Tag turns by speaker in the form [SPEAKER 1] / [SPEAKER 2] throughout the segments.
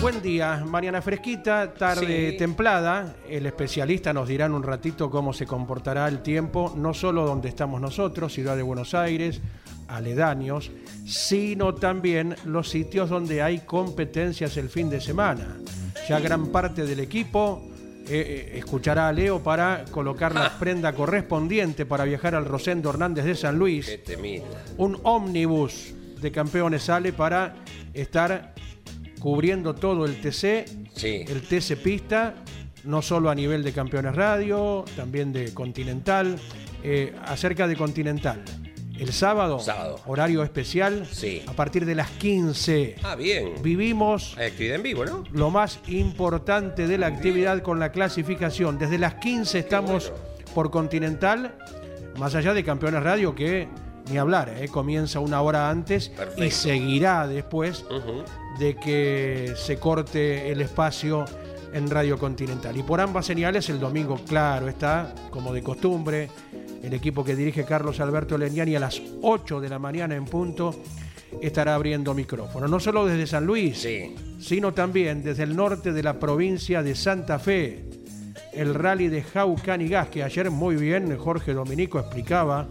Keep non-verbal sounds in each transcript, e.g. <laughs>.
[SPEAKER 1] Buen día. Mañana fresquita, tarde
[SPEAKER 2] Sí.
[SPEAKER 1] templada. El especialista nos dirá en un ratito cómo se comportará el tiempo, no solo donde estamos nosotros, Ciudad de Buenos Aires, aledaños, sino también los sitios donde hay competencias el fin de semana. Ya gran parte del equipo eh, eh, escuchará a Leo para colocar la prenda correspondiente para viajar al Rosendo Hernández de San Luis un ómnibus de campeones sale para estar cubriendo todo el TC,
[SPEAKER 2] Sí.
[SPEAKER 1] el TC Pista, no solo a nivel de campeones radio, también de Continental, eh, acerca de Continental. El sábado,
[SPEAKER 2] Sábado.
[SPEAKER 1] horario especial,
[SPEAKER 2] Sí.
[SPEAKER 1] a partir de las 15.
[SPEAKER 2] Ah, bien.
[SPEAKER 1] Vivimos
[SPEAKER 2] actividad en vivo, ¿no?
[SPEAKER 1] lo más importante de la actividad con la clasificación. Desde las 15 estamos por Continental, más allá de Campeones Radio, que ni hablar, ¿eh? comienza una hora antes y seguirá después de que se corte el espacio en Radio Continental. Y por ambas señales, el domingo, claro, está, como de costumbre, el equipo que dirige Carlos Alberto Leniani a las 8 de la mañana en punto estará abriendo micrófono. No solo desde San Luis,
[SPEAKER 2] Sí.
[SPEAKER 1] sino también desde el norte de la provincia de Santa Fe. El rally de Jaucanigas, que ayer muy bien Jorge Dominico explicaba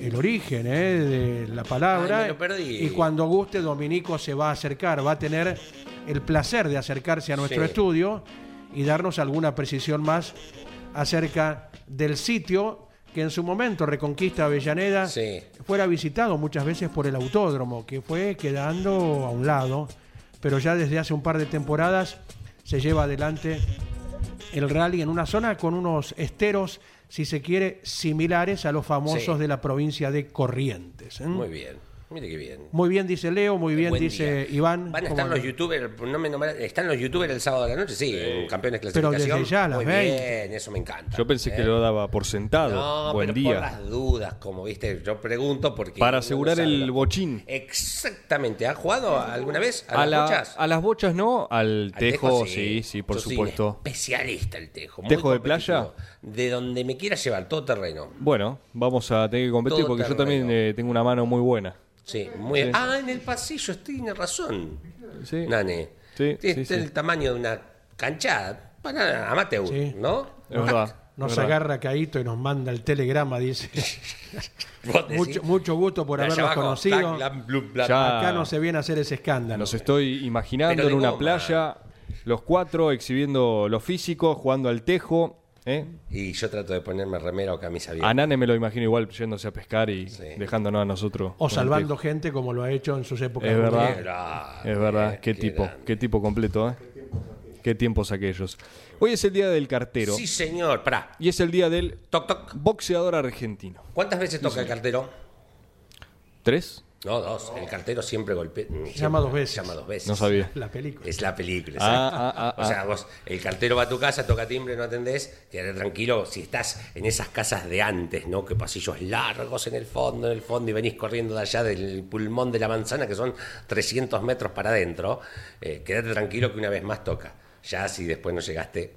[SPEAKER 1] el origen eh, de la palabra.
[SPEAKER 2] Ay, me lo perdí.
[SPEAKER 1] Y cuando guste, Dominico se va a acercar, va a tener el placer de acercarse a nuestro
[SPEAKER 2] Sí.
[SPEAKER 1] estudio y darnos alguna precisión más acerca del sitio que en su momento Reconquista Avellaneda
[SPEAKER 2] Sí.
[SPEAKER 1] fuera visitado muchas veces por el autódromo, que fue quedando a un lado, pero ya desde hace un par de temporadas se lleva adelante el rally en una zona con unos esteros, si se quiere, similares a los famosos
[SPEAKER 2] Sí.
[SPEAKER 1] de la provincia de Corrientes. ¿eh?
[SPEAKER 2] Muy bien. Mire qué bien.
[SPEAKER 1] Muy bien dice Leo, muy bien
[SPEAKER 2] Buen
[SPEAKER 1] dice
[SPEAKER 2] día.
[SPEAKER 1] Iván.
[SPEAKER 2] Van a
[SPEAKER 1] ¿Cómo
[SPEAKER 2] estar los youtubers, no me nombraron- ¿están los youtubers el sábado de la noche? Sí, en campeones
[SPEAKER 1] Pero
[SPEAKER 2] clasificación.
[SPEAKER 1] desde ya a las
[SPEAKER 2] Muy
[SPEAKER 1] 20.
[SPEAKER 2] bien, eso me encanta.
[SPEAKER 3] Yo pensé que
[SPEAKER 2] ¿eh?
[SPEAKER 3] lo daba por sentado.
[SPEAKER 2] No,
[SPEAKER 3] Buen
[SPEAKER 2] pero
[SPEAKER 3] día.
[SPEAKER 2] por las dudas, como viste, yo pregunto porque...
[SPEAKER 3] Para asegurar el bochín.
[SPEAKER 2] Exactamente. ¿Ha jugado alguna vez a,
[SPEAKER 3] A,
[SPEAKER 2] las
[SPEAKER 3] la-
[SPEAKER 2] bochas?
[SPEAKER 3] a las bochas no, al
[SPEAKER 2] Al
[SPEAKER 3] tejo, sí, sí, por
[SPEAKER 2] Yo soy un
[SPEAKER 3] supuesto.
[SPEAKER 2] especialista el tejo. muy
[SPEAKER 3] ¿Tejo de playa?
[SPEAKER 2] De donde me quiera llevar, todo terreno.
[SPEAKER 3] Bueno, vamos a tener que competir
[SPEAKER 2] Todo
[SPEAKER 3] porque yo también eh, tengo una mano muy buena.
[SPEAKER 2] Sí, muy
[SPEAKER 3] Sí.
[SPEAKER 2] Ah, en el pasillo, tiene razón.
[SPEAKER 3] Sí.
[SPEAKER 2] Nane.
[SPEAKER 3] Sí,
[SPEAKER 2] Este
[SPEAKER 3] sí,
[SPEAKER 2] es
[SPEAKER 3] sí.
[SPEAKER 2] el tamaño de una canchada para amateur,
[SPEAKER 1] Sí.
[SPEAKER 2] ¿no?
[SPEAKER 3] Es verdad.
[SPEAKER 1] Nos
[SPEAKER 3] es verdad.
[SPEAKER 1] agarra Caíto y nos manda el telegrama, dice. <laughs> Mucho, mucho gusto por habernos conocido.
[SPEAKER 2] black, black, blue, black.
[SPEAKER 3] Ya-
[SPEAKER 1] Acá no se viene a hacer ese escándalo.
[SPEAKER 3] Nos estoy imaginando
[SPEAKER 2] Pero
[SPEAKER 3] en una
[SPEAKER 2] goma.
[SPEAKER 3] playa, los cuatro exhibiendo lo físico, jugando al tejo. ¿Eh?
[SPEAKER 2] Y yo trato de ponerme remera o camisa bien.
[SPEAKER 3] A Nane me lo imagino igual yéndose a pescar y
[SPEAKER 2] Sí.
[SPEAKER 3] dejándonos a nosotros.
[SPEAKER 1] O salvando gente como lo ha hecho en sus épocas.
[SPEAKER 3] Es verdad.
[SPEAKER 2] grande,
[SPEAKER 3] Es verdad, qué tipo,
[SPEAKER 2] grande.
[SPEAKER 3] qué tipo completo, ¿eh? Qué tiempos aquellos. Hoy es el día del cartero
[SPEAKER 2] Sí, señor. Pará.
[SPEAKER 3] y es el día del
[SPEAKER 2] Toc, toc.
[SPEAKER 3] boxeador argentino.
[SPEAKER 2] ¿Cuántas veces toca el cartero?
[SPEAKER 3] ¿Tres?
[SPEAKER 2] No, dos. El cartero siempre golpea.
[SPEAKER 1] Llama dos veces.
[SPEAKER 2] Llama dos veces.
[SPEAKER 3] No sabía.
[SPEAKER 1] La película.
[SPEAKER 2] Es la película.
[SPEAKER 3] Ah,
[SPEAKER 2] exacto.
[SPEAKER 3] ah, ah,
[SPEAKER 2] o sea,
[SPEAKER 3] ah.
[SPEAKER 2] vos, el cartero va a tu casa, toca timbre, no atendés, quédate tranquilo. Si estás en esas casas de antes, ¿no? Que pasillos largos en el fondo, en el fondo, y venís corriendo de allá del pulmón de la manzana, que son 300 metros para adentro, eh, quédate tranquilo que una vez más toca. Ya si después no llegaste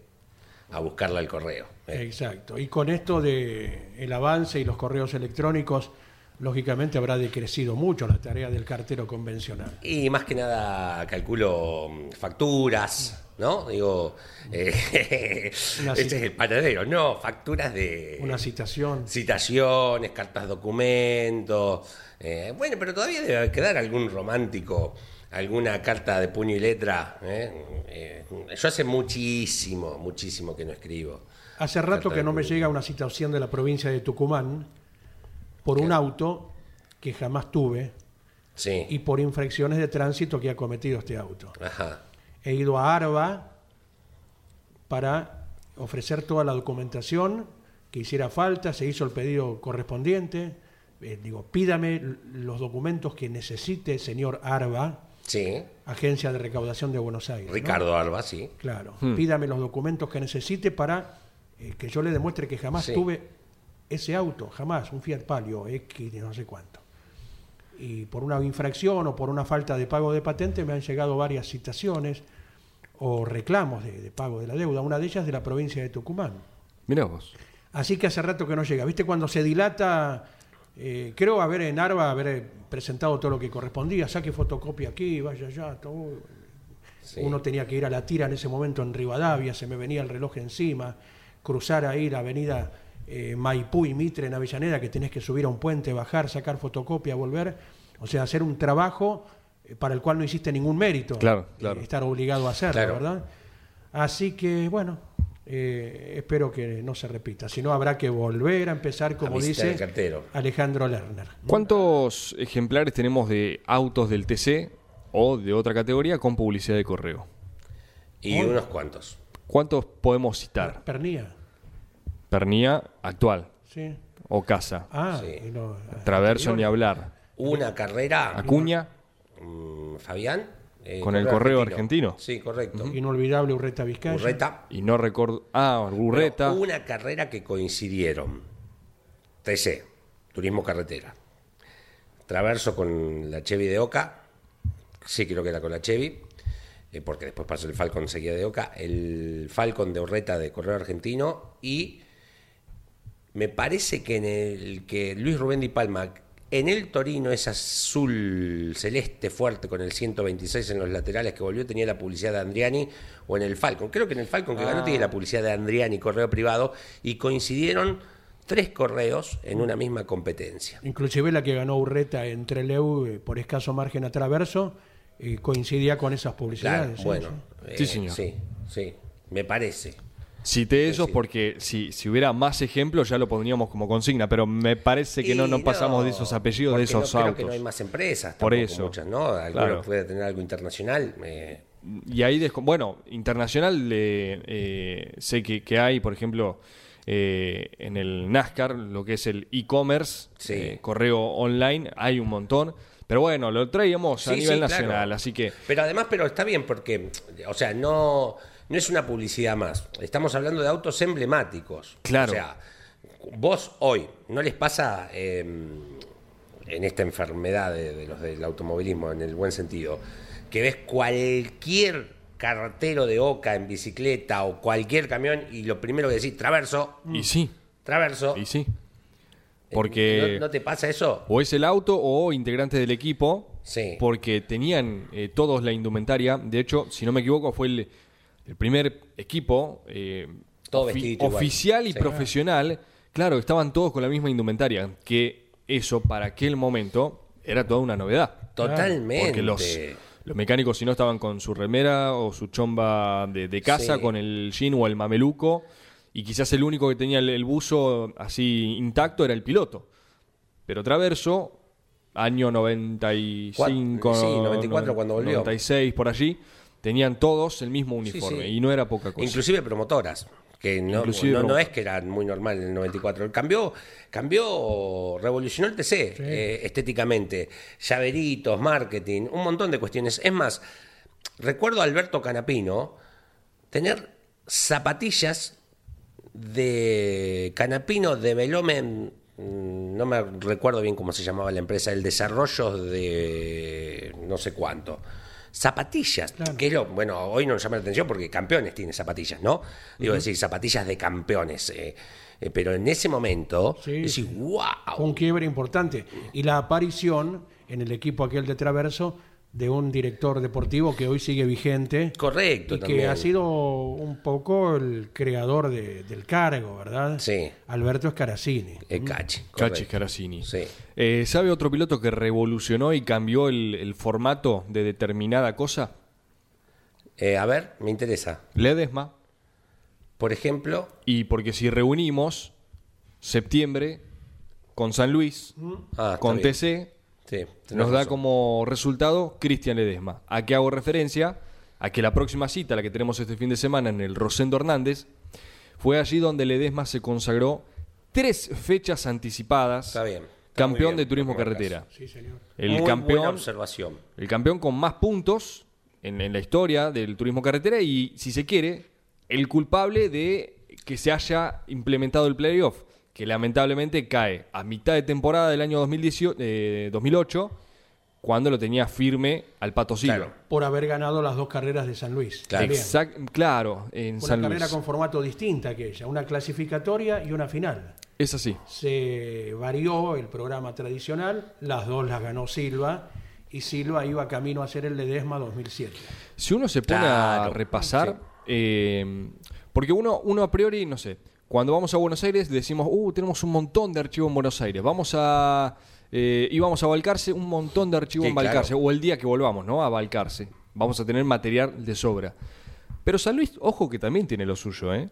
[SPEAKER 2] a buscarla al correo. eh.
[SPEAKER 1] Exacto. Y con esto de el avance y los correos electrónicos, lógicamente habrá decrecido mucho la tarea del cartero convencional.
[SPEAKER 2] Y más que nada calculo mm, facturas, ¿no? Digo, eh, <laughs>
[SPEAKER 1] Una
[SPEAKER 2] este es el panadero, no, facturas de
[SPEAKER 1] Una citación.
[SPEAKER 2] citaciones, cartas documentos. eh, bueno, pero todavía debe quedar algún romántico, alguna carta de puño y letra. ¿eh? Eh, yo hace muchísimo, muchísimo que no escribo.
[SPEAKER 1] Hace rato que no me llega una citación de la provincia de Tucumán por un auto que jamás tuve
[SPEAKER 2] Sí.
[SPEAKER 1] y por infracciones de tránsito que ha cometido este auto.
[SPEAKER 2] Ajá.
[SPEAKER 1] He ido a Arba para ofrecer toda la documentación que hiciera falta, se hizo el pedido correspondiente. Eh, digo, pídame los documentos que necesite, señor Arba,
[SPEAKER 2] Sí.
[SPEAKER 1] Agencia de Recaudación de Buenos Aires. ¿no?
[SPEAKER 2] Ricardo Alba, sí.
[SPEAKER 1] Claro,
[SPEAKER 3] Hmm.
[SPEAKER 1] pídame los documentos que necesite para eh, que yo le demuestre que jamás
[SPEAKER 2] Sí.
[SPEAKER 1] tuve ese auto, jamás, un Fiat Palio X de no sé cuánto. Y por una infracción o por una falta de pago de patente me han llegado varias citaciones o reclamos de, de pago de la deuda, una de ellas de la provincia de Tucumán.
[SPEAKER 3] Mirá vos.
[SPEAKER 1] Así que hace rato que no llega. ¿Viste cuando se dilata? eh, creo haber en Arba haber presentado todo lo que correspondía. Saque fotocopia aquí, vaya allá. todo.
[SPEAKER 2] Sí.
[SPEAKER 1] Uno tenía que ir a la tira en ese momento en Rivadavia, se me venía el reloj encima, cruzar ahí la avenida eh, Maipú y Mitre en Avellaneda, que tenés que subir a un puente, bajar, sacar fotocopia, volver. O sea, hacer un trabajo eh, para el cual no hiciste ningún mérito.
[SPEAKER 3] Claro,
[SPEAKER 1] eh,
[SPEAKER 3] claro.
[SPEAKER 1] estar obligado a hacerlo,
[SPEAKER 2] Claro.
[SPEAKER 1] ¿verdad? Así que, bueno, eh, espero que no se repita. Si no, habrá que volver a empezar, como
[SPEAKER 2] visitar
[SPEAKER 1] dice
[SPEAKER 2] el cartero.
[SPEAKER 1] Alejandro Lerner.
[SPEAKER 3] ¿Cuántos ejemplares tenemos de autos del TC o de otra categoría con publicidad de correo?
[SPEAKER 2] Y unos cuantos.
[SPEAKER 3] ¿Cuántos podemos citar?
[SPEAKER 1] Pernía,
[SPEAKER 3] Pernía actual
[SPEAKER 1] sí.
[SPEAKER 3] o Casa.
[SPEAKER 1] Ah,
[SPEAKER 2] Sí.
[SPEAKER 1] no,
[SPEAKER 3] Traverso ni hablar.
[SPEAKER 2] Una carrera.
[SPEAKER 3] Acuña.
[SPEAKER 2] mm, Fabián. eh,
[SPEAKER 3] Con el correo argentino.
[SPEAKER 2] Sí, correcto.
[SPEAKER 1] Inolvidable Urreta Vizcaya.
[SPEAKER 2] Urreta.
[SPEAKER 3] Y no recuerdo. Ah, Urreta.
[SPEAKER 2] Bueno, una carrera que coincidieron. TC, Turismo Carretera. Traverso con la Chevy de Oca. Sí, creo que era con la Chevy. eh, porque después pasó el Falcon seguía de Oca. El Falcon de Urreta de Correo Argentino. Y me parece que en el que Luis Rubén Di Palma. En el Torino, ese azul celeste fuerte con el 126 en los laterales que volvió, tenía la publicidad de Andriani o en el Falcon. Creo que en el Falcon que ganó tiene la publicidad de Andriani, correo privado, y coincidieron tres correos en una misma competencia.
[SPEAKER 1] Inclusive la que ganó Urreta en Treleu eh, por escaso margen a Traverso eh, coincidía con esas
[SPEAKER 2] Claro,
[SPEAKER 1] publicidades. ¿sí?
[SPEAKER 2] bueno.
[SPEAKER 1] Sí.
[SPEAKER 2] eh,
[SPEAKER 3] Sí, señor.
[SPEAKER 2] Sí, sí, me parece.
[SPEAKER 3] Cité esos
[SPEAKER 2] sí.
[SPEAKER 3] porque si, si hubiera más ejemplos ya lo pondríamos como consigna, pero me parece que no,
[SPEAKER 2] Y
[SPEAKER 3] no pasamos de esos apellidos, de esos
[SPEAKER 2] no,
[SPEAKER 3] autos.
[SPEAKER 2] Creo que no hay más empresas,
[SPEAKER 3] Por eso.
[SPEAKER 2] muchas, ¿no? Alguno
[SPEAKER 3] Claro.
[SPEAKER 2] puede tener algo internacional. eh,
[SPEAKER 3] Y ahí, bueno, internacional, eh, eh, sé que, que hay, por ejemplo, eh, en el NASCAR, lo que es el e-commerce,
[SPEAKER 2] Sí.
[SPEAKER 3] correo online, hay un montón. Pero bueno, lo traíamos a
[SPEAKER 2] Sí,
[SPEAKER 3] nivel
[SPEAKER 2] sí,
[SPEAKER 3] nacional,
[SPEAKER 2] claro.
[SPEAKER 3] así que
[SPEAKER 2] Pero además, pero está bien porque, o sea, no, no es una publicidad más. Estamos hablando de autos emblemáticos.
[SPEAKER 3] Claro.
[SPEAKER 2] O sea, vos hoy, ¿no les pasa eh, en esta enfermedad de, de los del automovilismo, en el buen sentido, que ves cualquier carretero de Oca en bicicleta o cualquier camión y lo primero que decís, traverso,
[SPEAKER 3] y sí,
[SPEAKER 2] traverso.
[SPEAKER 3] y sí.
[SPEAKER 2] Eh,
[SPEAKER 3] Porque
[SPEAKER 2] ¿No, no te pasa eso?
[SPEAKER 3] o es el auto o integrantes del equipo,
[SPEAKER 2] Sí.
[SPEAKER 3] porque tenían eh, todos la indumentaria. De hecho, si no me equivoco, fue el, el primer equipo eh,
[SPEAKER 2] Todo vestidito igual.
[SPEAKER 3] oficial y
[SPEAKER 2] Sí.
[SPEAKER 3] profesional. Claro, estaban todos con la misma indumentaria, que eso para aquel momento era toda una novedad.
[SPEAKER 2] Totalmente.
[SPEAKER 3] Porque los, los mecánicos, si no, estaban con su remera o su chomba de, de casa,
[SPEAKER 2] Sí.
[SPEAKER 3] con el jean o el mameluco, y quizás el único que tenía el, el buzo así intacto era el piloto. Pero Traverso, año 95,
[SPEAKER 2] Sí, 94 cuando volvió.
[SPEAKER 3] 96, por allí, tenían todos el mismo uniforme,
[SPEAKER 2] sí.
[SPEAKER 3] y no era poca cosa.
[SPEAKER 2] Inclusive promotoras, que no, no, no es que era muy normal en el 94. Cambió, cambió, revolucionó el TC eh, estéticamente. Llaveritos, marketing, un montón de cuestiones. Es más, recuerdo a Alberto Canapino tener zapatillas de Canapino de Velomen, mm, no me recuerdo bien cómo se llamaba la empresa, el desarrollo de no sé cuánto. Zapatillas, que es lo, bueno, hoy no nos llama la atención porque campeones tiene zapatillas, ¿no? Digo, decir, zapatillas de campeones. eh, eh, pero en ese momento,
[SPEAKER 1] Sí,
[SPEAKER 2] decís, wow.
[SPEAKER 1] Fue un quiebre importante. Y la aparición en el equipo aquel de Traverso de un director deportivo que hoy sigue vigente.
[SPEAKER 2] Correcto,
[SPEAKER 1] Y que
[SPEAKER 2] también.
[SPEAKER 1] ha sido un poco el creador de- del cargo, ¿verdad?
[SPEAKER 2] Sí.
[SPEAKER 1] Alberto Scaracini.
[SPEAKER 2] El Cachi.
[SPEAKER 3] Cachi. Caracini.
[SPEAKER 2] Sí.
[SPEAKER 3] Eh, ¿Sabe otro piloto que revolucionó y cambió el, el formato de determinada cosa?
[SPEAKER 2] Eh, a ver, me interesa.
[SPEAKER 3] Ledesma.
[SPEAKER 2] Por ejemplo,
[SPEAKER 3] Y porque si reunimos septiembre con San Luis,
[SPEAKER 2] ah, está
[SPEAKER 3] con
[SPEAKER 2] bien.
[SPEAKER 3] TC,
[SPEAKER 2] Sí,
[SPEAKER 3] nos da
[SPEAKER 2] razón.
[SPEAKER 3] como resultado Cristian Ledesma. ¿A qué hago referencia? A que la próxima cita, la que tenemos este fin de semana en el Rosendo Hernández, fue allí donde Ledesma se consagró tres fechas anticipadas.
[SPEAKER 2] Está bien, está
[SPEAKER 3] campeón
[SPEAKER 2] bien,
[SPEAKER 3] de turismo carretera.
[SPEAKER 1] Sí, señor.
[SPEAKER 3] El
[SPEAKER 2] Muy buena
[SPEAKER 3] campeón,
[SPEAKER 2] observación.
[SPEAKER 3] el campeón con más puntos en, en la historia del turismo carretera y, si se quiere, el culpable de que se haya implementado el playoff, que lamentablemente cae a mitad de temporada del año 2018, eh, 2008, cuando lo tenía firme al Pato Silva.
[SPEAKER 2] Claro.
[SPEAKER 1] Por haber ganado las dos carreras de San Luis.
[SPEAKER 2] Claro.
[SPEAKER 1] También.
[SPEAKER 3] Exact- claro, en
[SPEAKER 1] Una
[SPEAKER 3] San
[SPEAKER 1] carrera
[SPEAKER 3] Luis.
[SPEAKER 1] con formato distinta aquella, una clasificatoria y una final.
[SPEAKER 3] Es así.
[SPEAKER 1] Se varió el programa tradicional, las dos las ganó Silva y Silva iba camino a ser el Ledesma 2007.
[SPEAKER 3] Si uno se pone a repasar, eh, porque uno, uno a priori, no sé, cuando vamos a Buenos Aires decimos, uh, tenemos un montón de archivos en Buenos Aires, vamos a, eh, íbamos a Balcarce, un montón de archivos
[SPEAKER 2] Sí,
[SPEAKER 3] en Balcarce,
[SPEAKER 2] claro.
[SPEAKER 3] o el día que volvamos, ¿no? A Balcarce, vamos a tener material de sobra. Pero San Luis, ojo que también tiene lo suyo, ¿eh?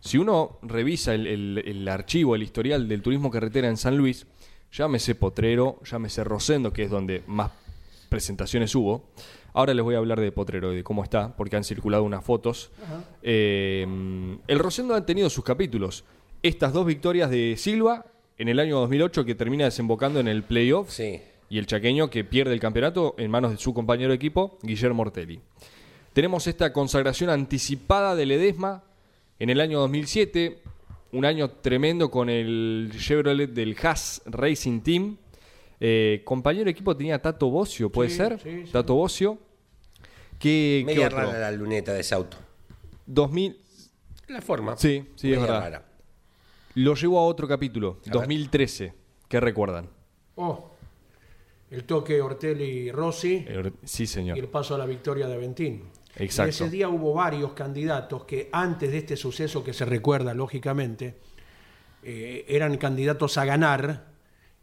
[SPEAKER 3] Si uno revisa el, el- el archivo, el historial del turismo carretera en San Luis, llámese Potrero, llámese Rosendo, que es donde más presentaciones hubo. Ahora les voy a hablar de Potrero y de cómo está, porque han circulado unas fotos. Eh, el Rosendo ha tenido sus capítulos. Estas dos victorias de Silva en el año 2008 que termina desembocando en el playoff
[SPEAKER 2] Sí.
[SPEAKER 3] y el chaqueño que pierde el campeonato en manos de su compañero de equipo, Guillermo Ortelli. Tenemos esta consagración anticipada de Ledesma en el año 2007, un año tremendo con el Chevrolet del Haas Racing Team. Eh, compañero de equipo tenía Tato Bocio, ¿puede
[SPEAKER 1] Sí,
[SPEAKER 3] ser?
[SPEAKER 1] sí, sí.
[SPEAKER 3] Tato Bocio. ¿Qué, qué
[SPEAKER 2] Media
[SPEAKER 3] otro?
[SPEAKER 2] rara la luneta de ese auto.
[SPEAKER 3] 2000,
[SPEAKER 2] La forma.
[SPEAKER 3] Sí, sí, es verdad.
[SPEAKER 2] rara.
[SPEAKER 3] lo llevo a otro capítulo,
[SPEAKER 2] ver.
[SPEAKER 3] 2013. ¿Qué recuerdan?
[SPEAKER 1] Oh, el toque Ortelli-Rossi
[SPEAKER 3] Eh, Sí, señor.
[SPEAKER 1] y el paso a la victoria de Aventín.
[SPEAKER 3] Exacto.
[SPEAKER 1] Y ese día hubo varios candidatos que antes de este suceso que se recuerda lógicamente, eh, eran candidatos a ganar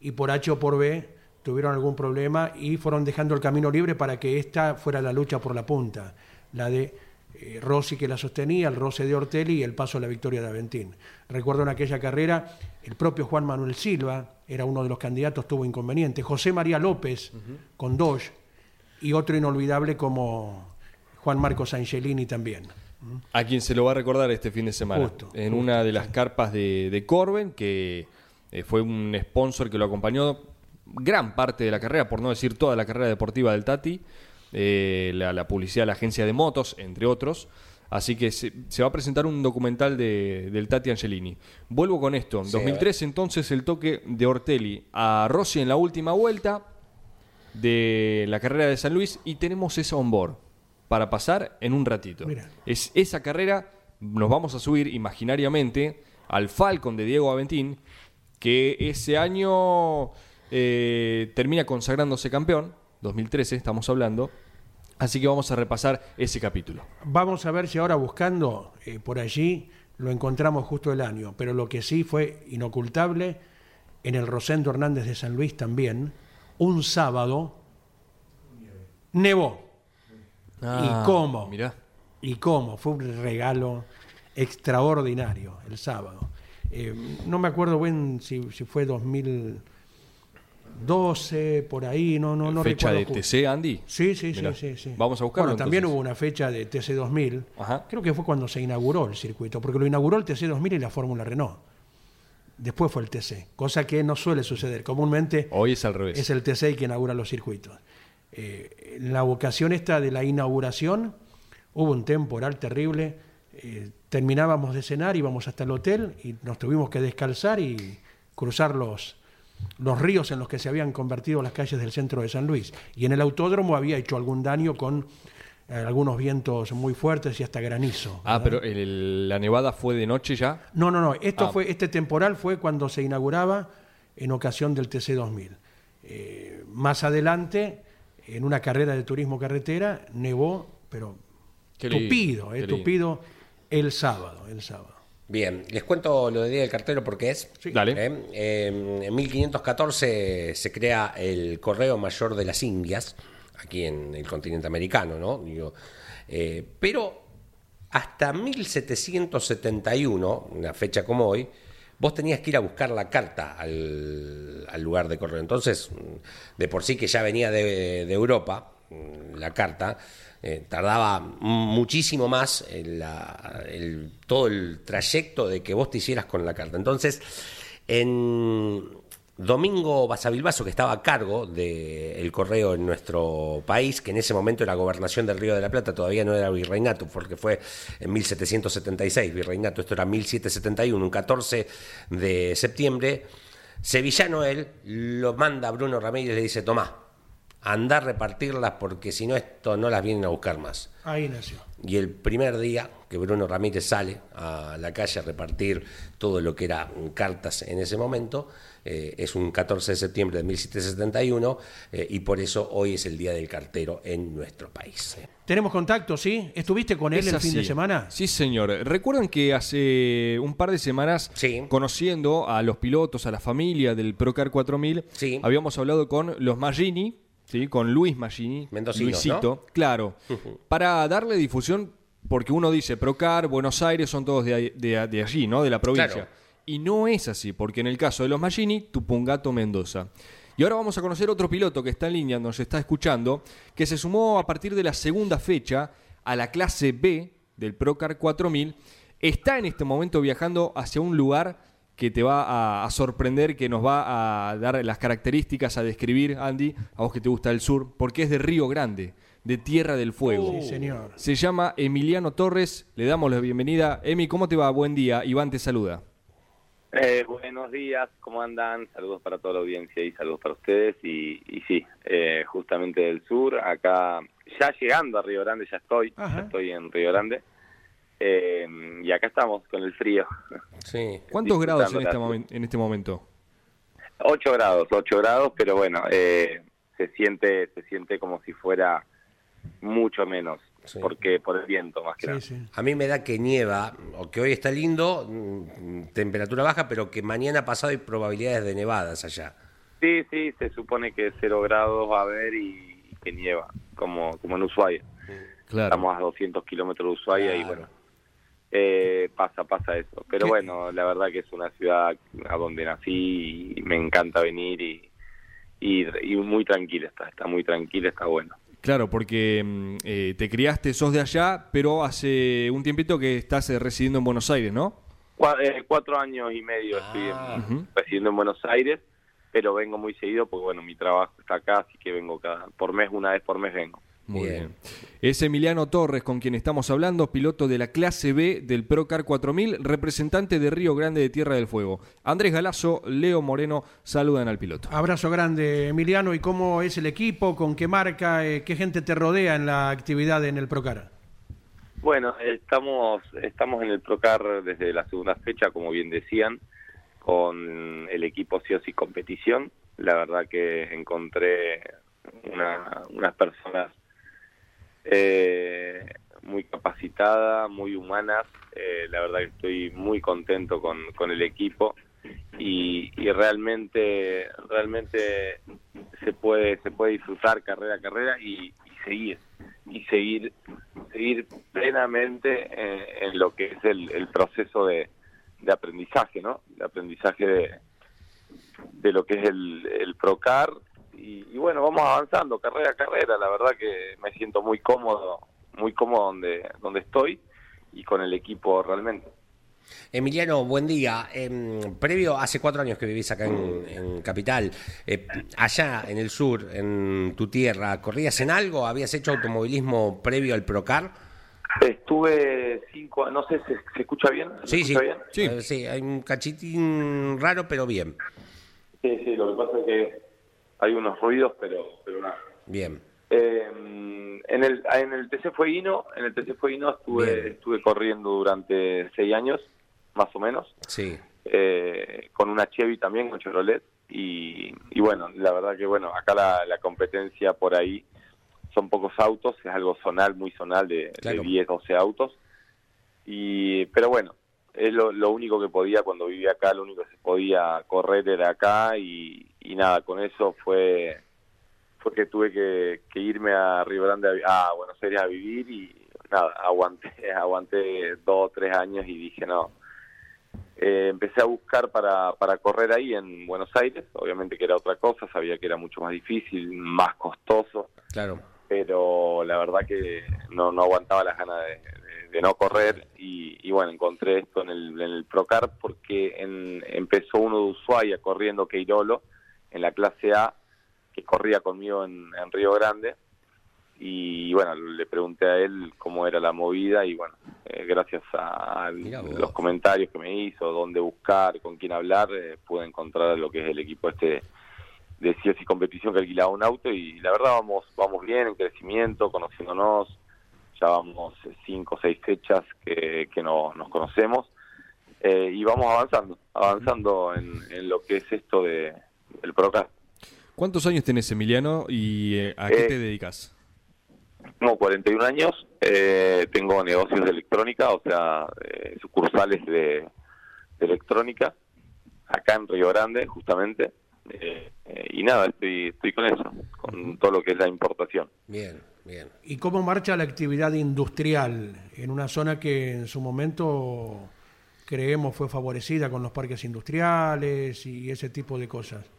[SPEAKER 1] y por H o por B tuvieron algún problema y fueron dejando el camino libre para que esta fuera la lucha por la punta, la de eh, Rossi que la sostenía, el roce de Ortelli y el paso a la victoria de Aventín. Recuerdo en aquella carrera, el propio Juan Manuel Silva era uno de los candidatos, tuvo inconveniente, José María López con Dodge y otro inolvidable como Juan Marcos Angelini también.
[SPEAKER 3] A quien se lo va a recordar este fin de semana.
[SPEAKER 1] Justo,
[SPEAKER 3] en
[SPEAKER 1] justo,
[SPEAKER 3] una de las carpas de, de Corben, que eh, fue un sponsor que lo acompañó gran parte de la carrera, por no decir toda la carrera deportiva del Tati, eh, la, la publicidad de la agencia de motos, entre otros. Así que se, se va a presentar un documental de- del Tati Angelini. Vuelvo con esto. En
[SPEAKER 2] Sí,
[SPEAKER 3] 2003 entonces el toque de Ortelli a Rossi en la última vuelta de la carrera de San Luis y tenemos esa onboard para pasar en un ratito.
[SPEAKER 1] Mira.
[SPEAKER 3] Es esa carrera, nos vamos a subir imaginariamente al Falcon de Diego Aventín, que ese año eh, termina consagrándose campeón, 2013 estamos hablando, así que vamos a repasar ese capítulo.
[SPEAKER 1] Vamos a ver si ahora buscando eh, por allí lo encontramos justo el año, pero lo que sí fue inocultable en el Rosendo Hernández de San Luis también, un sábado nevó. ¿Y cómo?
[SPEAKER 3] Mirá.
[SPEAKER 1] ¿Y cómo? Fue un regalo extraordinario el sábado. Eh, no me acuerdo bien si, si fue 2012, por ahí, no, no, no
[SPEAKER 3] Fecha de
[SPEAKER 1] recuerdo justo.
[SPEAKER 3] TC, Andy.
[SPEAKER 1] Sí, sí, sí,
[SPEAKER 3] Mirá.
[SPEAKER 1] sí, sí.
[SPEAKER 3] Vamos a buscarlo,
[SPEAKER 1] Bueno, también
[SPEAKER 3] entonces.
[SPEAKER 1] hubo una fecha de TC2000.
[SPEAKER 3] Ajá.
[SPEAKER 1] Creo que fue cuando se inauguró el circuito, porque lo inauguró el TC2000 y la Fórmula Renault. Después fue el TC, cosa que no suele suceder. Comúnmente
[SPEAKER 3] Hoy es al revés.
[SPEAKER 1] es el TC el que inaugura los circuitos. Eh, en la ocasión esta de la inauguración hubo un temporal terrible. eh, terminábamos de cenar, íbamos hasta el hotel y nos tuvimos que descalzar y cruzar los, los ríos en los que se habían convertido las calles del centro de San Luis. Y en el autódromo había hecho algún daño con eh, algunos vientos muy fuertes y hasta granizo.
[SPEAKER 3] Ah,
[SPEAKER 1] ¿verdad?
[SPEAKER 3] pero el- la nevada fue de noche ya.
[SPEAKER 1] No, no, no. Esto
[SPEAKER 3] Ah.
[SPEAKER 1] fue, este temporal fue cuando se inauguraba en ocasión del TC 2000. Eh, más adelante, en una carrera de turismo carretera, nevó, pero
[SPEAKER 3] Qué
[SPEAKER 1] tupido, eh, tupido, el sábado, el sábado.
[SPEAKER 2] Bien, les cuento lo de Día del Cartero porque es.
[SPEAKER 1] Sí.
[SPEAKER 3] Dale.
[SPEAKER 2] Eh, eh, en 1514 se crea el Correo Mayor de las Indias, aquí en el continente americano, ¿no? Digo, eh, pero hasta 1771, una fecha como hoy, vos tenías que ir a buscar la carta al, al lugar de correo. Entonces, de por sí que ya venía de, de Europa la carta, eh, tardaba muchísimo más el, todo el trayecto de que vos te hicieras con la carta. Entonces, en Domingo Basavilbaso, que estaba a cargo del correo en nuestro país, que en ese momento era gobernación del Río de la Plata, todavía no era virreinato, porque fue en 1776 virreinato, esto era 1771, un 14 de septiembre, Sevillano él lo manda a Bruno Ramírez y le dice, tomá, anda a repartirlas porque si no esto no las vienen a buscar más.
[SPEAKER 1] Ahí nació.
[SPEAKER 2] Y el primer día que Bruno Ramírez sale a la calle a repartir todo lo que era cartas en ese momento, eh, es un 14 de septiembre de 1771 eh, y por eso hoy es el Día del Cartero en nuestro país.
[SPEAKER 1] Tenemos contacto, ¿sí? ¿Estuviste con él
[SPEAKER 3] Es
[SPEAKER 1] el fin de semana?
[SPEAKER 3] Sí, señor. Recuerdan que hace un par de semanas,
[SPEAKER 2] Sí.
[SPEAKER 3] conociendo a los pilotos, a la familia del Procar 4000,
[SPEAKER 2] Sí.
[SPEAKER 3] habíamos hablado con los Magini, ¿sí? con Luis Magini, Luisito, claro, para darle difusión, porque uno dice Procar, Buenos Aires, son todos de, ahí- de- de allí, ¿no? De la provincia.
[SPEAKER 2] Claro.
[SPEAKER 3] Y no es así, porque en el caso de los Magini, Tupungato, Mendoza. Y ahora vamos a conocer otro piloto que está en línea, nos está escuchando, que se sumó a partir de la segunda fecha a la clase B del Procar 4000. Está en este momento viajando hacia un lugar que te va a, a sorprender, que nos va a dar las características, a describir, Andy, a vos que te gusta el sur, porque es de Río Grande, de Tierra del Fuego.
[SPEAKER 1] Sí, señor.
[SPEAKER 3] Se llama Emiliano Torres, le damos la bienvenida. Emi, ¿cómo te va? Buen día, Iván te saluda.
[SPEAKER 4] Eh, buenos días, ¿cómo andan? Saludos para toda la audiencia y saludos para ustedes. Y, y sí, eh, justamente del sur, acá ya llegando a Río Grande, ya estoy,
[SPEAKER 1] Ajá.
[SPEAKER 4] ya estoy en Río Grande. Eh, y acá estamos con el frío.
[SPEAKER 2] Sí. <laughs>
[SPEAKER 3] ¿Cuántos grados en
[SPEAKER 4] Disfrutando
[SPEAKER 3] este,
[SPEAKER 4] la-
[SPEAKER 3] momen- en este momento?
[SPEAKER 4] 8 grados, 8 grados, pero bueno, eh, se siente se siente como si fuera mucho menos,
[SPEAKER 2] Sí.
[SPEAKER 4] porque por el viento más que nada.
[SPEAKER 1] Sí.
[SPEAKER 2] A mí me da que nieva, o que hoy está lindo, mm, temperatura baja, pero que mañana pasado hay probabilidades de nevadas allá.
[SPEAKER 4] Sí, sí, se supone que 0 grados va a haber y, y que nieva, como, como en Ushuaia.
[SPEAKER 3] Claro.
[SPEAKER 4] Estamos a 200 kilómetros de Ushuaia y
[SPEAKER 2] Claro.
[SPEAKER 4] bueno, eh, pasa, pasa eso. Pero
[SPEAKER 1] ¿Qué?
[SPEAKER 4] bueno, la verdad que es una ciudad a donde nací y me encanta venir y, y, y muy tranquila está, está muy tranquila, está bueno.
[SPEAKER 3] Claro, porque mm, eh, te criaste, sos de allá, pero hace un tiempito que estás eh, residiendo en Buenos Aires, ¿no?
[SPEAKER 4] Cua- eh, cuatro años y medio estoy en-
[SPEAKER 2] Ah.
[SPEAKER 4] Residiendo en Buenos Aires, pero vengo muy seguido porque bueno, mi trabajo está acá, así que vengo cada por mes, una vez por mes vengo.
[SPEAKER 3] Muy
[SPEAKER 2] Bien.
[SPEAKER 3] bien. Es Emiliano Torres con quien estamos hablando, piloto de la clase B del Procar 4000, representante de Río Grande de Tierra del Fuego. Andrés Galazo, Leo Moreno saludan al piloto.
[SPEAKER 1] Abrazo grande, Emiliano. ¿Y cómo es el equipo? ¿Con qué marca? Eh, ¿Qué gente te rodea en la actividad en el Procar?
[SPEAKER 4] Bueno, estamos estamos en el Procar desde la segunda fecha, como bien decían, con el equipo CIOS y competición. La verdad que encontré una- unas personas eh, muy capacitadas, muy humanas. Eh, la verdad que estoy muy contento con, con el equipo y, realmente realmente se puede se puede disfrutar carrera a carrera y, seguir y seguir seguir plenamente en lo que es el, el proceso de, de aprendizaje, ¿no? De aprendizaje de, de lo que es el, el Procar. Y, y bueno, vamos avanzando carrera a carrera. La verdad que me siento muy cómodo, muy cómodo donde, donde estoy y con el equipo realmente.
[SPEAKER 2] Emiliano, buen día. Em, previo, hace cuatro años que vivís acá en, en Capital, eh, allá en el sur, en tu tierra, ¿corrías en algo? ¿Habías hecho automovilismo previo al Procar?
[SPEAKER 4] Estuve cinco, no sé, ¿se, se escucha bien? ¿Se
[SPEAKER 2] Sí, sí.
[SPEAKER 4] bien?
[SPEAKER 3] Sí.
[SPEAKER 2] Eh, sí, hay un cachitín raro, pero bien.
[SPEAKER 4] Sí, sí, lo que pasa es que hay unos ruidos, pero, pero nada.
[SPEAKER 2] Bien.
[SPEAKER 4] Eh, en el en el TC Fueguino, en el TC Fueguino estuve
[SPEAKER 2] Bien.
[SPEAKER 4] estuve corriendo durante seis años, más o menos,
[SPEAKER 2] Sí.
[SPEAKER 4] eh, con una Chevy también, con Chevrolet, y, y bueno, la verdad que bueno, acá la, la competencia por ahí son pocos autos, es algo zonal, muy zonal, de,
[SPEAKER 2] Claro.
[SPEAKER 4] de 10, 12 autos, y pero bueno, es lo, lo único que podía cuando vivía acá, lo único que se podía correr era acá, y, y nada, con eso fue fue que tuve que, que irme a Río Grande, a, Buenos Aires a vivir y, nada, aguanté, <laughs> aguanté dos o tres años y dije no. Eh, empecé a buscar para, para correr ahí en Buenos Aires, obviamente que era otra cosa, sabía que era mucho más difícil, más costoso.
[SPEAKER 2] Claro.
[SPEAKER 4] Pero la verdad que no, no aguantaba las ganas de, no correr y, bueno, encontré esto en el, en el Procar porque en, empezó uno de Ushuaia corriendo Queirolo en la clase A, que corría conmigo en Río Grande. Y bueno, le pregunté a él cómo era la movida y bueno, eh, gracias a los comentarios que me hizo, dónde buscar, con quién hablar, eh, pude encontrar lo que es el equipo este de CIES y competición que alquilaba un auto y la verdad vamos vamos bien en crecimiento, conociéndonos, ya vamos cinco o seis fechas que, que no, nos conocemos eh, y vamos avanzando, avanzando en, lo que es esto de, del PROCAS.
[SPEAKER 3] ¿Cuántos años tenés Emiliano y a qué te dedicas?
[SPEAKER 4] Tengo 41 años, eh, tengo negocios de electrónica, o sea, eh, sucursales de, electrónica, acá en Río Grande, justamente. Eh, y nada, estoy, estoy con eso, con todo lo que es la importación.
[SPEAKER 2] Bien, bien.
[SPEAKER 1] ¿Y cómo marcha la actividad industrial en una zona que en su momento creemos fue favorecida con los parques industriales y ese tipo de cosas?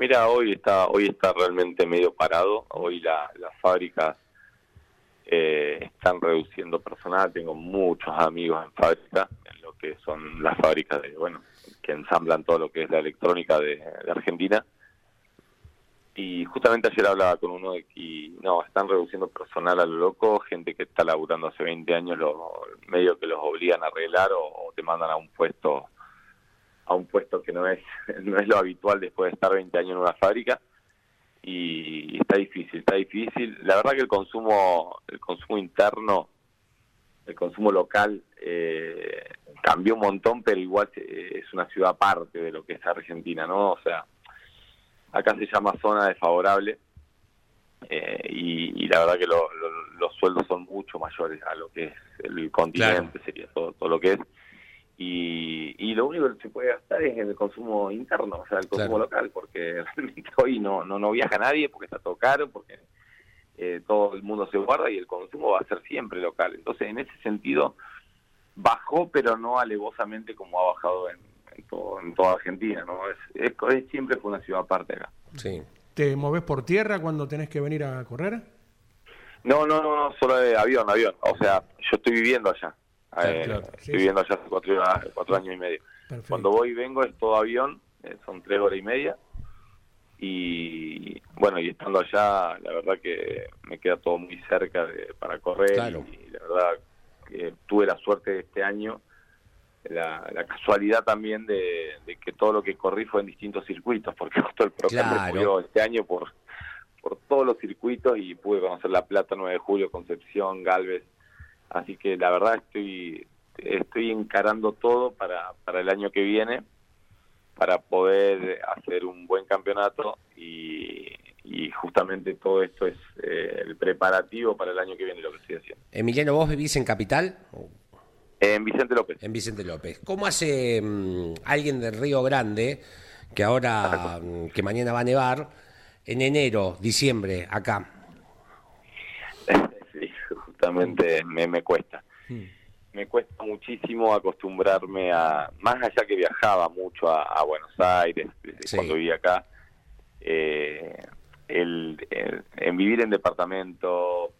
[SPEAKER 4] Mira, hoy está hoy está realmente medio parado. Hoy las fábricas eh, están reduciendo personal. Tengo muchos amigos en fábrica, en lo que son las fábricas de bueno que ensamblan todo lo que es la electrónica de, Argentina. Y justamente ayer hablaba con uno de que no están reduciendo personal a lo loco, gente que está laburando hace 20 años, lo, medio que los obligan a arreglar o te mandan a un puesto a un puesto que no es, <laughs> no es lo habitual después de estar 20 años en una fábrica y está difícil, está difícil. La verdad que el consumo, el consumo interno, el consumo local eh, cambió un montón, pero igual es una ciudad aparte de lo que es Argentina, ¿no? O sea, acá se llama zona desfavorable eh, y, la verdad que los sueldos son mucho mayores a lo que es el continente, sería todo, todo lo que es y, lo único que se puede gastar es en el consumo interno, o sea, el consumo local, porque <laughs> realmente hoy no, no, no viaja nadie porque está todo caro, porque eh, todo el mundo se guarda y el consumo va a ser siempre local. Entonces, en ese sentido, bajó, pero no alevosamente como ha bajado en, en, toda Argentina, ¿no? Es, es, siempre fue una ciudad aparte acá.
[SPEAKER 1] Sí. ¿Te moves por tierra cuando tenés que venir a correr?
[SPEAKER 4] No, no, no, solo de avión, avión. O sea, yo estoy viviendo allá. Eh, estoy viviendo allá hace cuatro, años y medio. Cuando voy y vengo es todo avión, eh, son tres horas y media. Y bueno, y estando allá, la verdad que me queda todo muy cerca de, para correr. Y, la verdad que tuve la suerte de este año, la, casualidad también de, que todo lo que corrí fue en distintos circuitos, porque <laughs> justo el programa claro. este año por, por todos los circuitos y pude conocer La Plata, 9 de julio, Concepción, Galvez Así que la verdad estoy, estoy encarando todo para, para el año que viene, para poder hacer un buen campeonato y, justamente todo esto es eh, el preparativo para el año que viene lo que estoy haciendo.
[SPEAKER 2] Emiliano, ¿vos vivís en Capital?
[SPEAKER 4] En Vicente López.
[SPEAKER 2] En Vicente López. ¿Cómo hace mm, alguien del Río Grande, que ahora, mm, que mañana va a nevar, en enero, diciembre, acá?
[SPEAKER 4] Justamente me, me cuesta. Me cuesta muchísimo acostumbrarme a, más allá que viajaba mucho a, Buenos Aires, cuando vivía acá, eh, el, en vivir en departamento,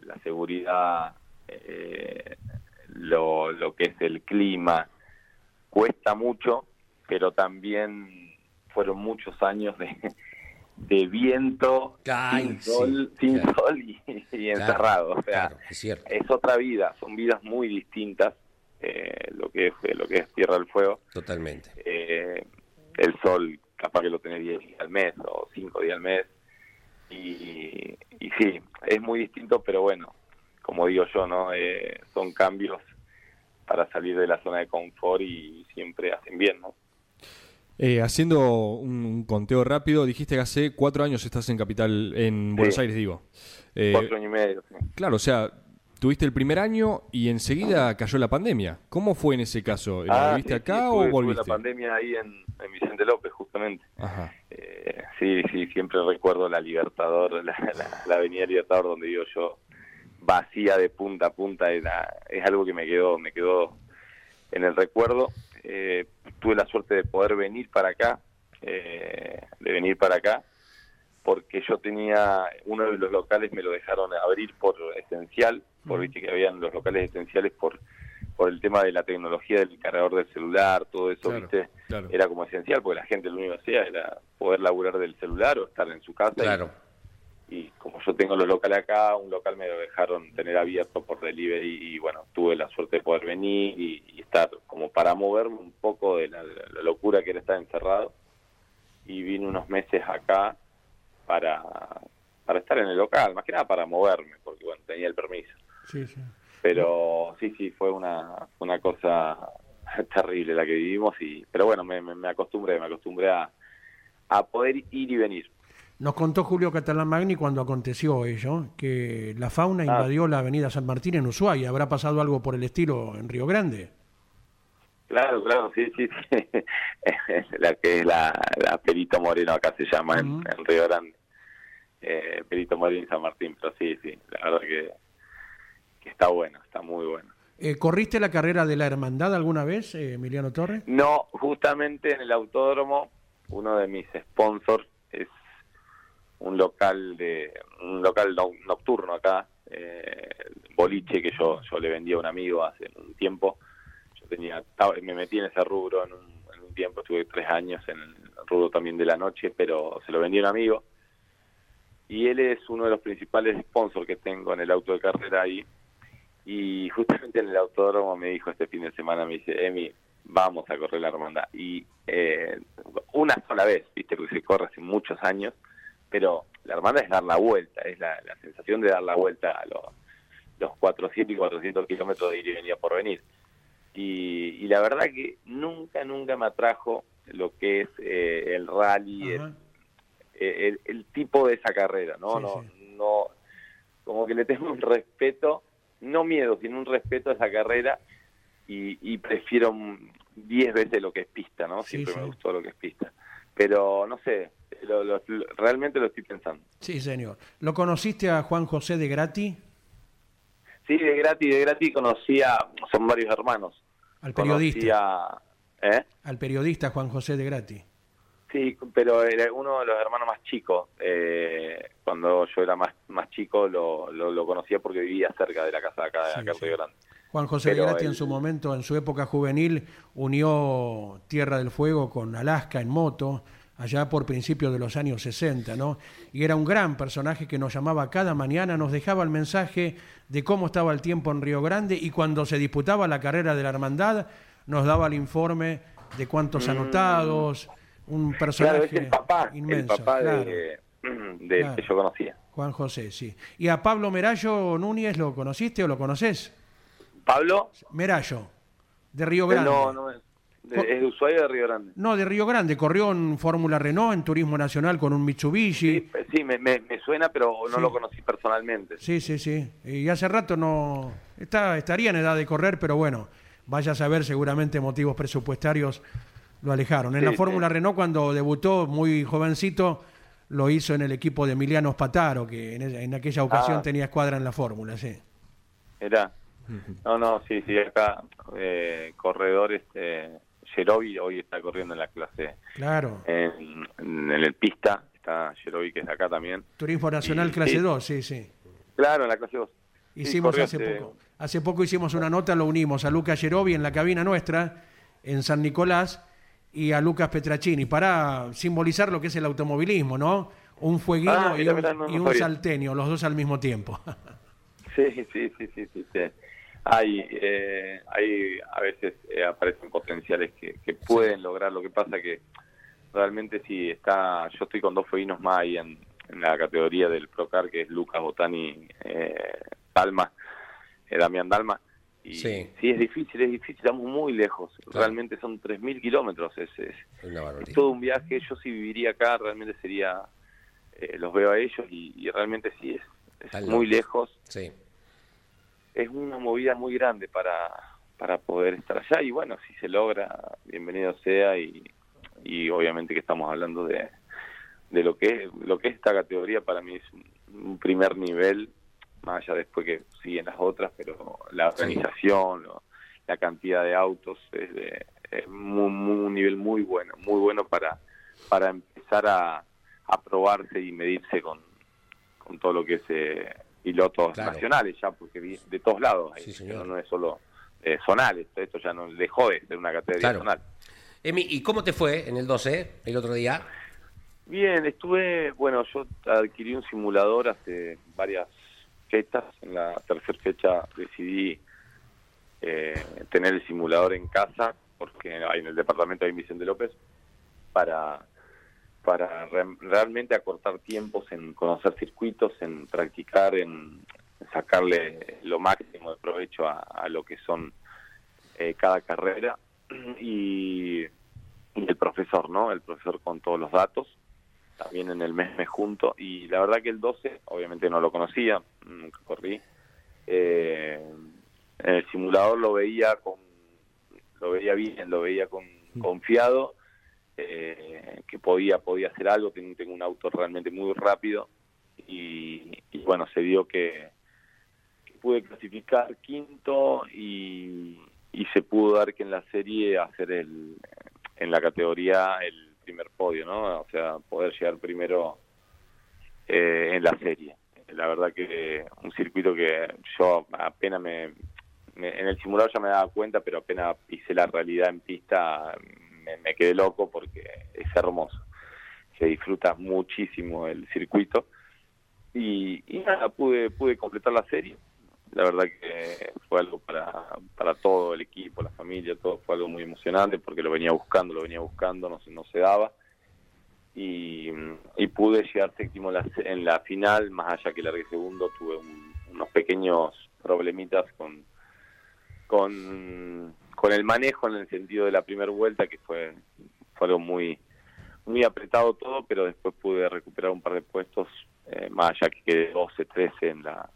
[SPEAKER 4] la seguridad, eh, lo, lo que es el clima, cuesta mucho, pero también fueron muchos años de, de viento, sin sol, sin sol y, encerrado. O sea, es, otra vida, son vidas muy distintas. Eh, lo que es lo que es Tierra del Fuego.
[SPEAKER 2] Totalmente.
[SPEAKER 4] Eh, el sol, capaz que lo tenés 10 días al mes o 5 días al mes. Y, y sí, es muy distinto, pero bueno, como digo yo, no eh, son cambios para salir de la zona de confort y siempre hacen bien, ¿no?
[SPEAKER 3] Eh, haciendo un, conteo rápido, dijiste que hace cuatro años estás en Capital, en Buenos Aires, digo.
[SPEAKER 4] Eh, cuatro años y medio.
[SPEAKER 3] Claro, o sea, tuviste el primer año y enseguida cayó la pandemia. ¿Cómo fue en ese caso? ¿La
[SPEAKER 4] ah,
[SPEAKER 3] viviste acá o volviste?
[SPEAKER 4] la pandemia ahí en, Vicente López, justamente. Ajá. Eh, sí, sí, siempre recuerdo la Libertador, la, Avenida Libertador donde vivo yo, vacía de punta a punta era, es algo que me quedó, me quedó en el recuerdo. Eh, tuve la suerte de poder venir para acá, eh, de venir para acá, porque yo tenía uno de los locales me lo dejaron abrir por esencial, por viste que habían los locales esenciales por por el tema de la tecnología del cargador del celular, todo eso, viste, era como esencial, porque la gente lo único que hacía era poder laburar del celular o estar en su casa.
[SPEAKER 2] Claro.
[SPEAKER 4] Y, como yo tengo los locales acá, un local me lo dejaron tener abierto por delivery y bueno, tuve la suerte de poder venir y, estar como para moverme un poco de la, locura que era estar encerrado. Y vine unos meses acá para, para estar en el local, más que nada para moverme, porque bueno, tenía el permiso.
[SPEAKER 1] Sí, sí.
[SPEAKER 4] Pero sí, sí, fue una, una cosa <laughs> terrible la que vivimos, y pero bueno, me, me, acostumbré, me acostumbré a, a poder ir y venir.
[SPEAKER 1] Nos contó Julio Catalán Magni cuando aconteció ello, que la fauna ah. invadió la avenida San Martín en Ushuaia. ¿Habrá pasado algo por el estilo en Río Grande?
[SPEAKER 4] Claro, claro, sí, sí, sí. <laughs> la que es la, Perito Moreno acá se llama en, Río Grande. Eh, Perito Moreno y San Martín, pero sí, sí, la verdad que está bueno, está muy bueno.
[SPEAKER 1] Eh, ¿Corriste la carrera de la hermandad alguna vez, eh, Emiliano Torres?
[SPEAKER 4] No, justamente en el autódromo, uno de mis sponsors un local de un local nocturno acá, eh, boliche que yo yo le vendí a un amigo hace un tiempo. Yo tenía me metí en ese rubro en un, en un tiempo, estuve tres años en el rubro también de la noche, pero se lo vendí a un amigo y él es uno de los principales sponsors que tengo en el auto de carrera ahí y justamente en el autódromo me dijo este fin de semana, me dice, Emi, vamos a correr la hermandad. Y eh, una sola vez, viste, porque se corre hace muchos años, pero la hermandad es dar la vuelta, es la, sensación de dar la vuelta a los, los 400 y 400 kilómetros de ir y venir por venir. Y, la verdad que nunca, nunca me atrajo lo que es eh, el rally, el, el, tipo de esa carrera, ¿no? no, no, como que le tengo un respeto no miedo, sino un respeto a esa carrera y, prefiero 10 veces lo que es pista, ¿no? Siempre me gustó lo que es pista. Pero no sé, realmente lo estoy pensando.
[SPEAKER 1] Sí, señor. ¿Lo conociste a Juan José de Grati?
[SPEAKER 4] Sí, de Grati, de Grati conocía, son varios hermanos.
[SPEAKER 1] Al periodista. ¿eh? Al periodista Juan José de Grati.
[SPEAKER 4] Sí, pero era uno de los hermanos más chicos. Eh, cuando yo era más más chico lo, lo, conocía porque vivía cerca de la casa de acá, de Río Grande.
[SPEAKER 1] Juan José de Grati en su momento, en su época juvenil, unió Tierra del Fuego con Alaska en moto, allá por principios de los años 60, ¿no? Y era un gran personaje que nos llamaba cada mañana, nos dejaba el mensaje de cómo estaba el tiempo en Río Grande y cuando se disputaba la carrera de la hermandad, nos daba el informe de cuántos mm. anotados, un personaje
[SPEAKER 4] el papá, inmenso, el papá de, que yo conocía.
[SPEAKER 1] Juan José, sí. ¿Y a Pablo Merallo Núñez lo conociste o lo conoces?
[SPEAKER 4] ¿Pablo?
[SPEAKER 1] Merallo, de Río Grande.
[SPEAKER 4] No, no es. De, ¿Es de Ushuaia de Río Grande?
[SPEAKER 1] No, de Río Grande. Corrió en Fórmula Renault, en Turismo Nacional con un Mitsubishi.
[SPEAKER 4] Sí, me, me, suena, pero no lo conocí personalmente.
[SPEAKER 1] Sí, sí, sí. Y hace rato no... Está, estaría en edad de correr, pero bueno, vaya a saber seguramente motivos presupuestarios lo alejaron. En la Fórmula Renault, cuando debutó muy jovencito, lo hizo en el equipo de Emiliano Spataro, que en, aquella ocasión ah. tenía escuadra en la Fórmula, sí.
[SPEAKER 4] Era. No, no, sí, sí, acá eh, corredores. Eh, hoy está corriendo en la clase.
[SPEAKER 1] Claro.
[SPEAKER 4] En, el pista está Jerobi, que es acá también.
[SPEAKER 1] Turismo Nacional clase 2, sí, sí.
[SPEAKER 4] Claro, en la clase 2.
[SPEAKER 1] Hicimos hace poco. Hace poco hicimos una nota, lo unimos a Lucas Jerobi en la cabina nuestra, en San Nicolás, y a Lucas Petracini para simbolizar lo que es el automovilismo, ¿no? Un fueguino ah, y, un, salteño, los dos al mismo tiempo. <laughs>
[SPEAKER 4] sí, sí, sí, sí, sí. Hay, eh, hay a veces eh, aparecen potenciales que, pueden lograr. Lo que pasa que realmente si está, yo estoy con dos fueguinos más ahí en, la categoría del Procar, que es Lucas Botani eh, Dalma, eh, Damián Dalma sí. es difícil, es difícil, estamos muy lejos. Realmente son 3.000 kilómetros. Es, es, todo un viaje. Yo si viviría acá, realmente sería. Eh, los veo a ellos y, realmente sí es, muy lejos.
[SPEAKER 2] Sí.
[SPEAKER 4] Es una movida muy grande para, para poder estar allá. Y bueno, si se logra, bienvenido sea. Y, y obviamente que estamos hablando de, de lo que es lo que es esta categoría para mí es un primer nivel más allá después que siguen las otras, pero la organización, lo- la cantidad de autos es de es muy, muy- un nivel muy bueno, muy bueno para, para empezar a, a probarse y medirse con, con todo lo que es eh, pilotos
[SPEAKER 2] Claro.
[SPEAKER 4] nacionales ya, porque vi- de todos lados,
[SPEAKER 2] Sí,
[SPEAKER 4] eh,
[SPEAKER 2] señor.
[SPEAKER 4] no, no es solo eh, zonal, esto, esto ya no dejó de ser una categoría
[SPEAKER 2] Claro.
[SPEAKER 4] zonal.
[SPEAKER 2] Emi, ¿y cómo te fue en el 12 el otro día?
[SPEAKER 4] Bien, estuve, bueno, yo adquirí un simulador hace varias fechas, en la tercera fecha decidí eh, tener el simulador en casa, porque hay en el departamento de Vicente López, para, para re- realmente acortar tiempos en conocer circuitos, en practicar, en sacarle lo máximo de provecho a, a lo que son eh, cada carrera. <clears throat> Y, y el profesor, ¿no? El profesor con todos los datos también en el mes me junto. Y la verdad que el 12 obviamente no lo conocía nunca corrí. Eh, en el simulador lo veía con lo veía bien lo veía con confiado eh, que podía podía hacer algo tengo, un auto realmente muy rápido y, y bueno se dio que, pude clasificar quinto y, y se pudo dar que en la serie hacer el en la categoría el primer podio, ¿no? O sea, poder llegar primero eh, en la serie. La verdad que un circuito que yo apenas me, me- en el simulador ya me daba cuenta, pero apenas pisé la realidad en pista me, quedé loco porque es hermoso. Se disfruta muchísimo el circuito y, y nada, pude, pude completar la serie. La verdad que fue algo para, para todo el equipo, la familia, todo fue algo muy emocionante porque lo venía buscando, lo venía buscando, no se, no se daba. Y, y pude llegar séptimo en la, en la final, más allá que largué segundo, tuve un- unos pequeños problemitas con, con, con el manejo en el sentido de la primera vuelta, que fue, fue algo muy, muy apretado todo, pero después pude recuperar un par de puestos, eh, más allá que quedé 12, 13 en la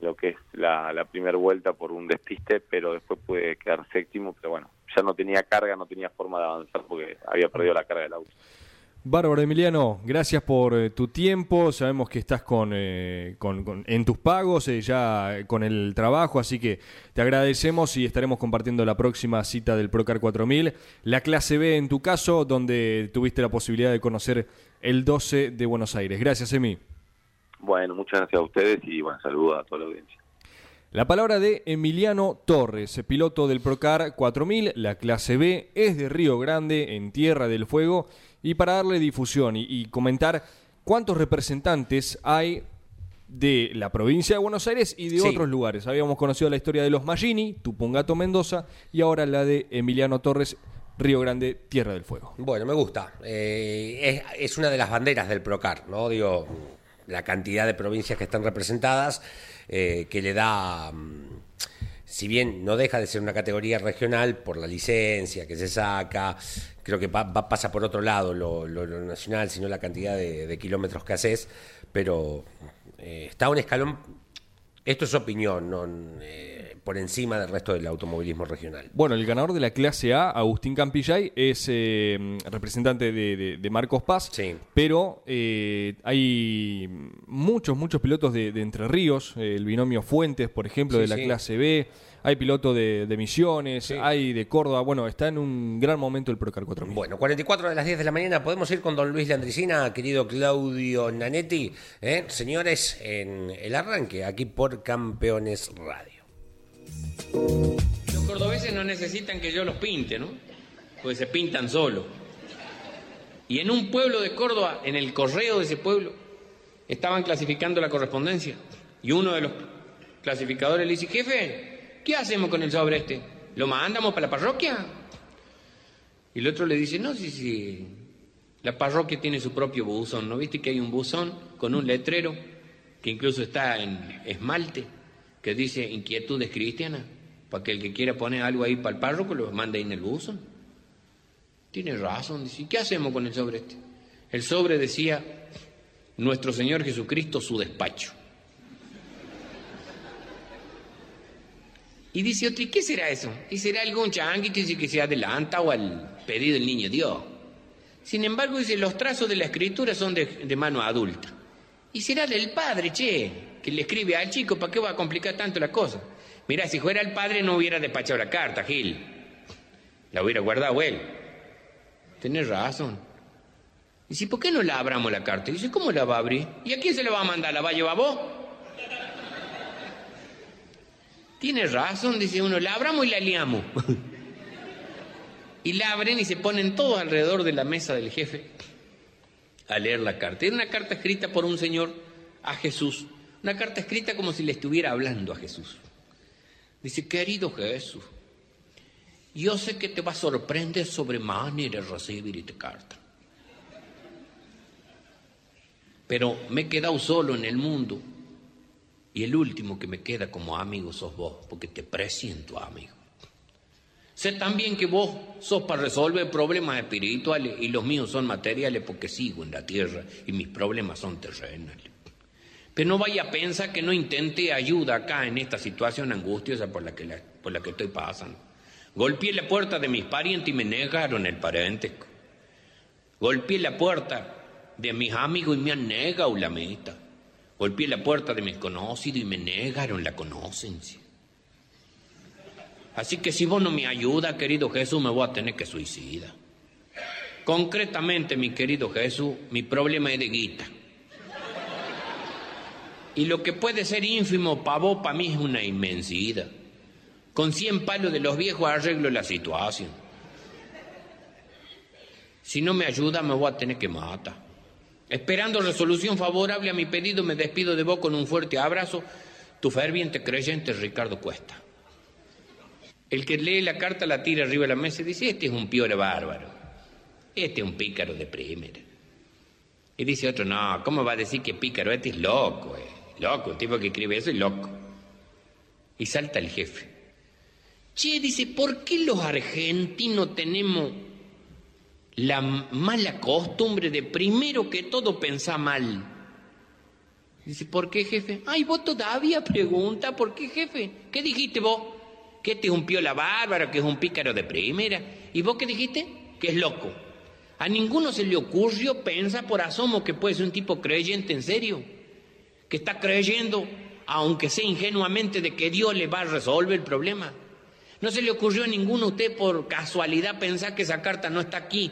[SPEAKER 4] lo que es la, la primera vuelta por un despiste, pero después pude quedar séptimo, pero bueno, ya no tenía carga, no tenía forma de avanzar porque había perdido la carga del auto.
[SPEAKER 3] Bárbaro Emiliano, gracias por eh, tu tiempo. Sabemos que estás con, eh, con- con- en tus pagos, eh, ya con el trabajo, así que te agradecemos y estaremos compartiendo la próxima cita del Procar 4000, la clase B en tu caso, donde tuviste la posibilidad de conocer el 12 de Buenos Aires. Gracias, Emi.
[SPEAKER 4] Bueno, muchas gracias a ustedes y bueno, saludos a toda la audiencia.
[SPEAKER 3] La palabra de Emiliano Torres, piloto del Procar 4000, la clase B, es de Río Grande, en Tierra del Fuego, y para darle difusión y, y comentar cuántos representantes hay de la provincia de Buenos Aires y de
[SPEAKER 2] Sí.
[SPEAKER 3] otros lugares. Habíamos conocido la historia de los Magini, Tupungato Mendoza, y ahora la de Emiliano Torres, Río Grande, Tierra del Fuego.
[SPEAKER 2] Bueno, me gusta. Eh, es, es una de las banderas del Procar, ¿no? Digo, la cantidad de provincias que están representadas, eh, que le da, mm, si bien no deja de ser una categoría regional por la licencia que se saca, creo que va, pasa por otro lado lo, lo- nacional, sino la cantidad de, de kilómetros que haces, pero eh, está un escalón, esto es opinión, no, eh, por encima del resto del automovilismo regional.
[SPEAKER 3] Bueno, el ganador de la clase A, Agustín Campillay, es eh, representante de, de- de Marcos Paz,
[SPEAKER 2] Sí.
[SPEAKER 3] pero eh, hay muchos, muchos pilotos de, de Entre Ríos, eh, el binomio Fuentes, por ejemplo,
[SPEAKER 2] Sí,
[SPEAKER 3] de la
[SPEAKER 2] sí.
[SPEAKER 3] clase B, hay pilotos de, de Misiones,
[SPEAKER 2] Sí.
[SPEAKER 3] hay de Córdoba, bueno, está en un gran momento el Procar 4000.
[SPEAKER 2] Bueno, 44 de las 10 de la mañana, podemos ir con don Luis Landricina, querido Claudio Nanetti, ¿eh? señores, en el arranque, aquí por Campeones Radio.
[SPEAKER 5] Los cordobeses no necesitan que yo los pinte, ¿no? Pues se pintan solos. Y en un pueblo de Córdoba, en el correo de ese pueblo, estaban clasificando la correspondencia. Y uno de los clasificadores le dice, jefe, ¿qué hacemos con el sobre este? ¿Lo mandamos para la parroquia? Y el otro le dice, no, sí, sí, la parroquia tiene su propio buzón, ¿no viste que hay un buzón con un letrero que incluso está en esmalte, que dice inquietudes cristianas, para que el que quiera poner algo ahí para el párroco lo mande ahí en el buzón? Tiene razón, dice, ¿y qué hacemos con el sobre este? El sobre decía, nuestro Señor Jesucristo, su despacho. Y dice otro, ¿y qué será eso? ¿Y será algún changuito que se adelanta o al pedido del niño Dios? Sin embargo, dice, los trazos de la escritura son de mano adulta. Y será del padre, che, que le escribe al chico, ¿para qué va a complicar tanto la cosa? Mira, si fuera el padre no hubiera despachado la carta, Gil. La hubiera guardado él. Tienes razón. Si, ¿por qué no la abramos la carta? Y dice, ¿cómo la va a abrir? ¿Y a quién se la va a mandar? ¿La va a llevar vos? Tienes razón, dice uno, la abramos y la liamos. <laughs> y la abren y se ponen todos alrededor de la mesa del jefe a leer la carta. Era una carta escrita por un señor a Jesús. Una carta escrita como si le estuviera hablando a Jesús. Dice, querido Jesús, yo sé que te va a sorprender sobremanera recibir esta carta. Pero me he quedado solo en el mundo y el último que me queda como amigo sos vos, porque te presiento amigo. Sé también que vos sos para resolver problemas espirituales y los míos son materiales porque sigo en la tierra y mis problemas son terrenales. Pero no vaya a pensar que no intente ayuda acá en esta situación angustiosa por la que, por la que estoy pasando. Golpeé la puerta de mis parientes y me negaron el parentesco. Golpeé la puerta de mis amigos y me han negado la meta. Golpeé la puerta de mis conocidos y me negaron la conocencia. Así que si vos no me ayudas, querido Jesús, me voy a tener que suicidar. Concretamente, mi querido Jesús, mi problema es de guita. Y lo que puede ser ínfimo para vos, para mí es una inmensidad. Con cien palos de los viejos arreglo la situación. Si no me ayuda, me voy a tener que matar. Esperando resolución favorable a mi pedido, me despido de vos con un fuerte abrazo, tu ferviente creyente Ricardo Cuesta. El que lee la carta la tira arriba de la mesa y dice, este es un piore bárbaro, este es un pícaro de primera. Y dice otro, no, ¿cómo va a decir que pícaro? Este es loco, eh. loco, un tipo que escribe eso es loco. Y salta el jefe. Che, dice, ¿por qué los argentinos tenemos la mala costumbre de primero que todo pensar mal. Dice, ¿por qué, jefe? Ay, vos todavía pregunta, ¿por qué, jefe? ¿Qué dijiste vos? Que este es un piola bárbaro, que es un pícaro de primera. ¿Y vos qué dijiste? Que es loco. A ninguno se le ocurrió pensar por asomo que puede ser un tipo creyente en serio, que está creyendo, aunque sea ingenuamente, de que Dios le va a resolver el problema. No se le ocurrió a ninguno usted por casualidad pensar que esa carta no está aquí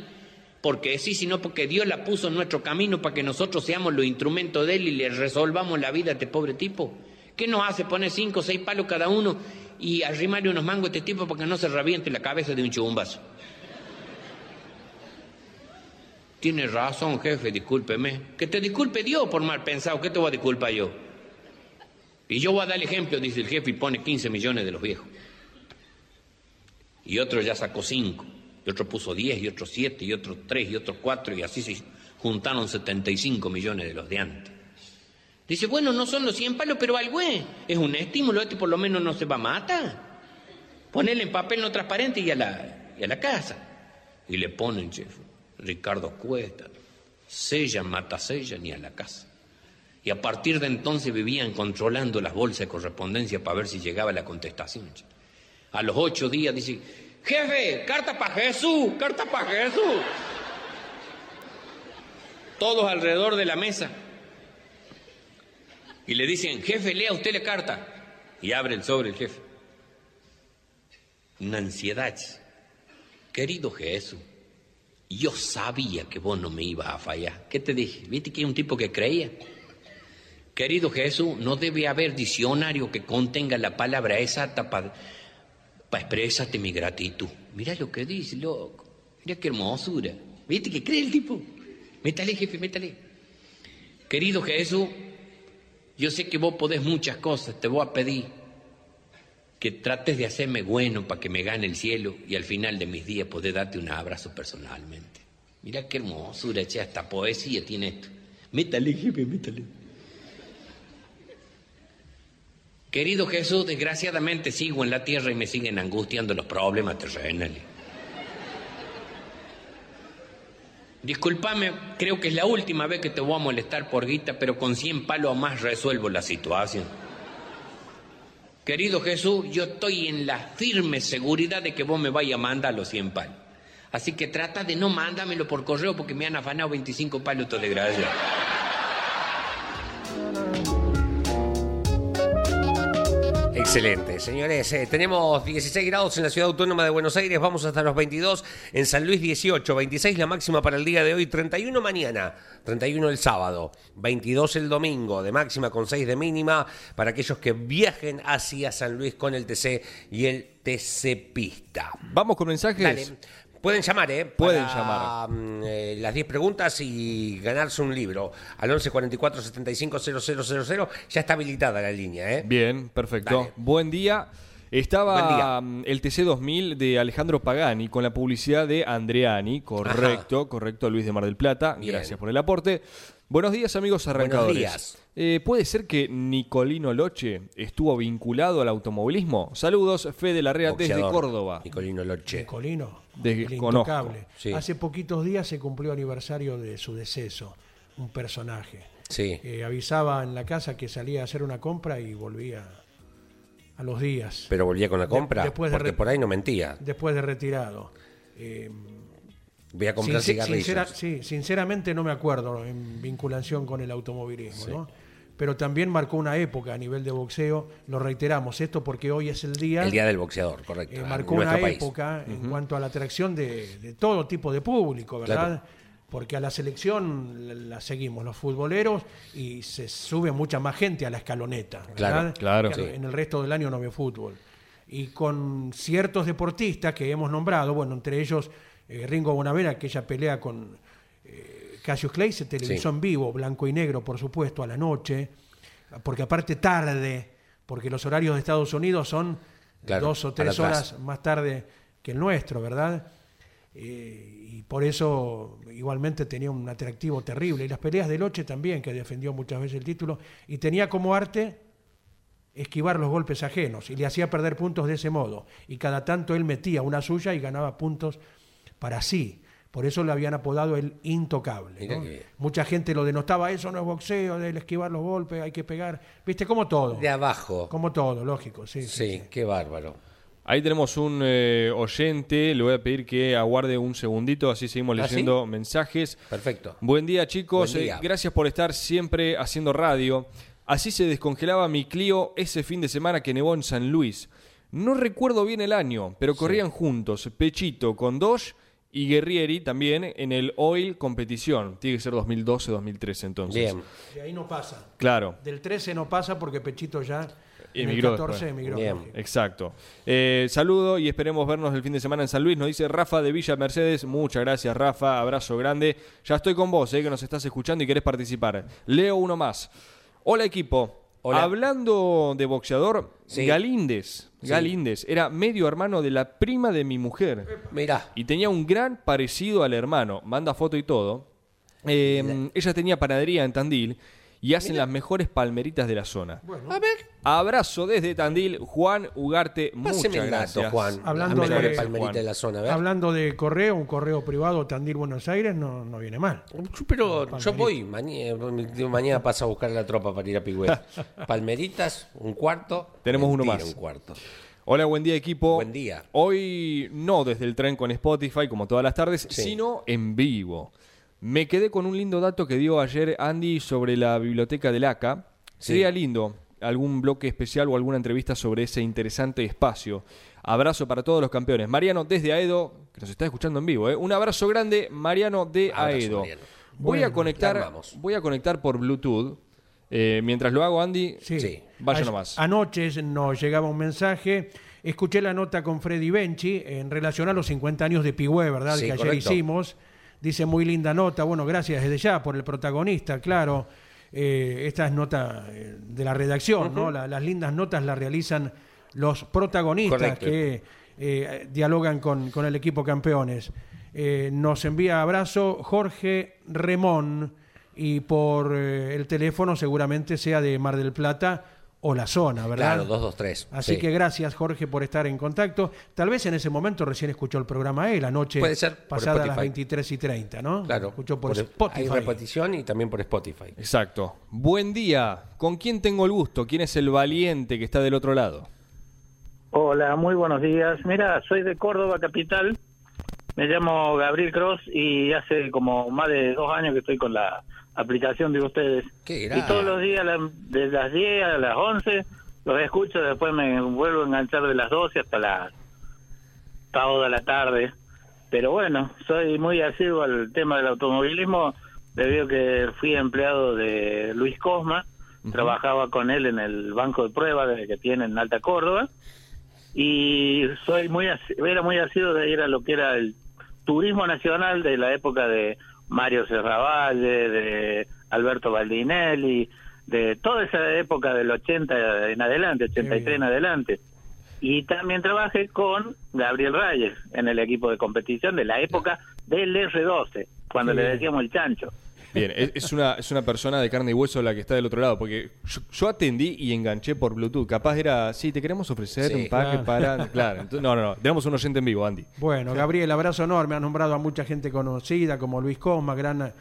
[SPEAKER 5] porque sí, sino porque Dios la puso en nuestro camino para que nosotros seamos los instrumentos de Él y le resolvamos la vida a este pobre tipo. ¿Qué nos hace poner cinco o seis palos cada uno y arrimarle unos mangos a este tipo para que no se reviente la cabeza de un chubumbazo? Tiene razón, jefe, discúlpeme. Que te disculpe Dios por mal pensado, ¿qué te voy a disculpar yo? Y yo voy a dar el ejemplo, dice el jefe, y pone 15 millones de los viejos. Y otro ya sacó cinco y otro puso 10, y otro 7, y otro 3, y otro 4, y así se juntaron 75 millones de los de antes. Dice, bueno, no son los 100 palos, pero algo es. Es un estímulo, este por lo menos no se va a matar. Ponerle en papel no transparente y a la, y a la casa. Y le ponen, chef, Ricardo Cuesta, sellan, mata sellan y a la casa. Y a partir de entonces vivían controlando las bolsas de correspondencia para ver si llegaba la contestación. A los ocho días dice, Jefe, carta para Jesús, carta para Jesús. Todos alrededor de la mesa. Y le dicen, jefe, lea usted la carta. Y abre el sobre el jefe. Una ansiedad. Querido Jesús, yo sabía que vos no me ibas a fallar. ¿Qué te dije? ¿Viste que hay un tipo que creía? Querido Jesús, no debe haber diccionario que contenga la palabra exacta para para expresarte mi gratitud. Mira lo que dice, loco. Mira qué hermosura. ¿Viste que cree el tipo? Métale, jefe, métale. Querido Jesús, yo sé que vos podés muchas cosas. Te voy a pedir que trates de hacerme bueno para que me gane el cielo y al final de mis días poder darte un abrazo personalmente. Mira qué hermosura, che, hasta poesía tiene esto. Métale, jefe, métale. Querido Jesús, desgraciadamente sigo en la tierra y me siguen angustiando los problemas terrenales. Disculpame, creo que es la última vez que te voy a molestar por guita, pero con 100 palos más resuelvo la situación. Querido Jesús, yo estoy en la firme seguridad de que vos me vayas a mandar los 100 palos. Así que trata de no mándamelo por correo porque me han afanado 25 palos de gracia.
[SPEAKER 2] Excelente, señores. eh, tenemos 16 grados en la ciudad autónoma de Buenos Aires, vamos hasta los 22. En San Luis 18, 26 la máxima para el día de hoy, 31 mañana, 31 el sábado, 22 el domingo, de máxima con 6 de mínima para aquellos que viajen hacia San Luis con el TC y el TC Pista.
[SPEAKER 3] Vamos con mensajes.
[SPEAKER 2] Dale. Pueden llamar, ¿eh?
[SPEAKER 3] Pueden
[SPEAKER 2] Para,
[SPEAKER 3] llamar.
[SPEAKER 2] mm, eh, las 10 preguntas y ganarse un libro. Al 11 44 75 000. Ya está habilitada la línea, ¿eh?
[SPEAKER 3] Bien, perfecto.
[SPEAKER 2] Dale.
[SPEAKER 3] Buen día. Estaba
[SPEAKER 2] Buen día.
[SPEAKER 3] mm, el TC 2000 de Alejandro Pagani con la publicidad de Andreani. Correcto, correcto, Luis de Mar del Plata.
[SPEAKER 2] Bien.
[SPEAKER 3] Gracias por el aporte. Buenos días, amigos arrancadores.
[SPEAKER 2] días.
[SPEAKER 3] Eh, ¿Puede ser que Nicolino Loche estuvo vinculado al automovilismo? Saludos, Fede Larrea desde
[SPEAKER 2] Boxeador,
[SPEAKER 3] Córdoba.
[SPEAKER 2] Nicolino Loche.
[SPEAKER 1] Colino,
[SPEAKER 3] De-
[SPEAKER 1] el
[SPEAKER 3] conozco,
[SPEAKER 1] intocable.
[SPEAKER 2] sí.
[SPEAKER 1] Hace poquitos días se cumplió aniversario de su deceso, un personaje.
[SPEAKER 2] Sí.
[SPEAKER 1] Eh, avisaba en la casa que salía a hacer una compra y volvía a los días,
[SPEAKER 2] Pero volvía con la compra.
[SPEAKER 1] después de
[SPEAKER 2] porque
[SPEAKER 1] re-
[SPEAKER 2] por ahí no mentía.
[SPEAKER 1] después de retirado. Eh,
[SPEAKER 2] Voy a comprar
[SPEAKER 1] sincer-
[SPEAKER 2] cigarrillos.
[SPEAKER 1] sincera- sí, sinceramente no me acuerdo en vinculación con el automovilismo, ¿no? Pero también marcó una época a nivel de boxeo, lo reiteramos, esto porque hoy es el día,
[SPEAKER 2] El día del boxeador, correcto.
[SPEAKER 1] eh, marcó una
[SPEAKER 2] país.
[SPEAKER 1] época en cuanto a la atracción de, de todo tipo de público, ¿verdad?
[SPEAKER 2] Claro.
[SPEAKER 1] Porque a la selección la, seguimos los futboleros y se sube mucha más gente a la escaloneta, ¿verdad?
[SPEAKER 2] Claro,
[SPEAKER 3] claro.
[SPEAKER 1] Que
[SPEAKER 2] Sí.
[SPEAKER 1] En el resto del año no ve fútbol. Y con ciertos deportistas que hemos nombrado, bueno, entre ellos eh, Ringo Bonavera, aquella pelea con eh, Cassius Clay, se televisó
[SPEAKER 2] Sí.
[SPEAKER 1] en vivo, blanco y negro, por supuesto, a la noche, porque aparte tarde, porque los horarios de Estados Unidos son
[SPEAKER 2] Claro,
[SPEAKER 1] dos o tres horas más tarde que el nuestro, ¿verdad? Eh, y por eso igualmente tenía un atractivo terrible. Y las peleas de Loche también, que defendió muchas veces el título, y tenía como arte esquivar los golpes ajenos, y le hacía perder puntos de ese modo. Y cada tanto él metía una suya y ganaba puntos para sí. Por eso le habían apodado el intocable. Mucha gente lo denotaba, eso no es boxeo, del esquivar los golpes, hay que pegar. Viste, como todo.
[SPEAKER 2] De abajo.
[SPEAKER 1] Como todo, lógico, sí. sí,
[SPEAKER 2] Sí,
[SPEAKER 1] sí.
[SPEAKER 2] qué bárbaro.
[SPEAKER 3] Ahí tenemos un eh, oyente, le voy a pedir que aguarde un segundito, así seguimos
[SPEAKER 2] ¿Ah, sí?
[SPEAKER 3] leyendo mensajes.
[SPEAKER 2] Perfecto.
[SPEAKER 3] Buen día chicos,
[SPEAKER 2] Buen día.
[SPEAKER 3] Eh, gracias por estar siempre haciendo radio. Así se descongelaba mi Clio ese fin de semana que nevó en San Luis. No recuerdo bien el año, pero corrían juntos, Pechito con Dodge y Guerrieri también en el Oil Competición. Tiene que ser 2012-2013 entonces.
[SPEAKER 2] Bien.
[SPEAKER 1] De ahí no pasa.
[SPEAKER 3] Claro,
[SPEAKER 1] Del 13 no pasa porque Pechito ya en
[SPEAKER 3] Emigró
[SPEAKER 1] el 14
[SPEAKER 3] después.
[SPEAKER 1] emigró.
[SPEAKER 2] Bien.
[SPEAKER 3] exacto. Eh, saludo y esperemos vernos el fin de semana en San Luis. Nos dice Rafa de Villa Mercedes. Muchas gracias, Rafa. Abrazo grande. Ya estoy con vos, eh, que nos estás escuchando y querés participar. Leo uno más. Hola, equipo.
[SPEAKER 2] Hola.
[SPEAKER 3] Hablando de boxeador,
[SPEAKER 2] Sí.
[SPEAKER 3] Galíndez.
[SPEAKER 2] Sí.
[SPEAKER 3] Galíndez era medio hermano de la prima de mi mujer.
[SPEAKER 2] Mirá.
[SPEAKER 3] Y tenía un gran parecido al hermano. Manda foto y todo. Eh, ella tenía panadería en Tandil y hacen las mejores palmeritas de la zona.
[SPEAKER 2] A ver,
[SPEAKER 3] Abrazo desde Tandil, Juan Ugarte.
[SPEAKER 2] páseme
[SPEAKER 3] Muchas
[SPEAKER 2] el dato,
[SPEAKER 3] gracias.
[SPEAKER 2] Juan.
[SPEAKER 1] Hablando
[SPEAKER 2] Las mejores
[SPEAKER 1] de-
[SPEAKER 2] palmeritas
[SPEAKER 3] Juan.
[SPEAKER 2] de la zona, a ver.
[SPEAKER 1] Hablando de correo, un correo privado Tandil Buenos Aires no, no viene mal.
[SPEAKER 2] Pero yo voy, mañana, mañana pasa a buscar la tropa para ir a Pigüé. <laughs> Palmeritas, un cuarto.
[SPEAKER 3] Tenemos uno más.
[SPEAKER 2] Un cuarto.
[SPEAKER 3] Hola, buen día equipo.
[SPEAKER 2] Buen día.
[SPEAKER 3] Hoy no desde el tren con Spotify como todas las tardes,
[SPEAKER 2] Sí.
[SPEAKER 3] sino en vivo. Me quedé con un lindo dato que dio ayer Andy sobre la biblioteca del ACA.
[SPEAKER 2] Sí.
[SPEAKER 3] Sería lindo algún bloque especial o alguna entrevista sobre ese interesante espacio. Abrazo para todos los campeones. Mariano desde Aedo, que nos está escuchando en vivo. ¿eh? Un abrazo grande, Mariano de
[SPEAKER 2] Abrazo,
[SPEAKER 3] Aedo.
[SPEAKER 2] Mariano.
[SPEAKER 3] Voy, a conectar, voy a conectar por Bluetooth. Eh, mientras lo hago, Andy,
[SPEAKER 1] Sí.
[SPEAKER 2] Sí.
[SPEAKER 3] vaya
[SPEAKER 1] Ay-
[SPEAKER 3] nomás.
[SPEAKER 1] Anoche nos llegaba un mensaje. Escuché la nota con Freddy Benchi en relación a los 50 años de Pigüé, ¿verdad?
[SPEAKER 2] Sí,
[SPEAKER 1] que ayer hicimos. Dice muy linda nota. Bueno, gracias desde ya por el protagonista, claro. Eh, esta es nota eh, de la redacción, ¿no? La- las lindas notas las realizan los protagonistas
[SPEAKER 2] Correcto.
[SPEAKER 1] que eh, dialogan con, con el equipo campeones. Eh, nos envía abrazo Jorge Remón y por el teléfono seguramente sea de Mar del Plata o la zona, ¿verdad?
[SPEAKER 2] Claro, 223.
[SPEAKER 1] Así
[SPEAKER 2] sí.
[SPEAKER 1] que gracias Jorge por estar en contacto. Tal vez en ese momento recién escuchó el programa él, anoche
[SPEAKER 2] Puede ser, por
[SPEAKER 1] pasada a las
[SPEAKER 2] Spotify.
[SPEAKER 1] 23 y 30, ¿no?
[SPEAKER 2] Claro.
[SPEAKER 1] Escuchó por,
[SPEAKER 2] Hay
[SPEAKER 1] Spotify.
[SPEAKER 2] repetición y también por Spotify.
[SPEAKER 3] Exacto. Buen día. ¿Con quién tengo el gusto? ¿Quién es el valiente que está del otro lado?
[SPEAKER 6] Hola, muy buenos días. Mira, soy de Córdoba capital Me llamo Gabriel Cross y hace como más de dos años que estoy con la aplicación de ustedes.
[SPEAKER 2] Qué
[SPEAKER 6] y todos los días, la- de las 10 a las 11, los escucho, después me vuelvo a enganchar de las 12 hasta las toda la tarde. Pero bueno, soy muy asiduo al tema del automovilismo debido a que fui empleado de Luis Cosma, trabajaba con él en el banco de pruebas que tiene en Alta Córdoba y soy muy era muy asiduo de ir a lo que era el turismo nacional de la época de Mario Serravalle, de Alberto Baldinelli, de toda esa época del 80 en adelante, 83 en adelante. Y también trabajé con Gabriel Reyes en el equipo de competición de la época del R12, cuando
[SPEAKER 1] Qué
[SPEAKER 6] le decíamos el chancho.
[SPEAKER 3] Bien, es, es una, es una persona de carne y hueso la que está del otro lado, porque yo, yo atendí y enganché por Bluetooth. Capaz era, sí, te queremos ofrecer
[SPEAKER 2] Sí.
[SPEAKER 3] un paque
[SPEAKER 1] Claro.
[SPEAKER 3] para... <laughs> Claro, entonces, no, no, no, tenemos un oyente en vivo, Andy.
[SPEAKER 1] Bueno, Gabriel, abrazo enorme. Ha nombrado a mucha gente conocida, como Luis Cosma, gran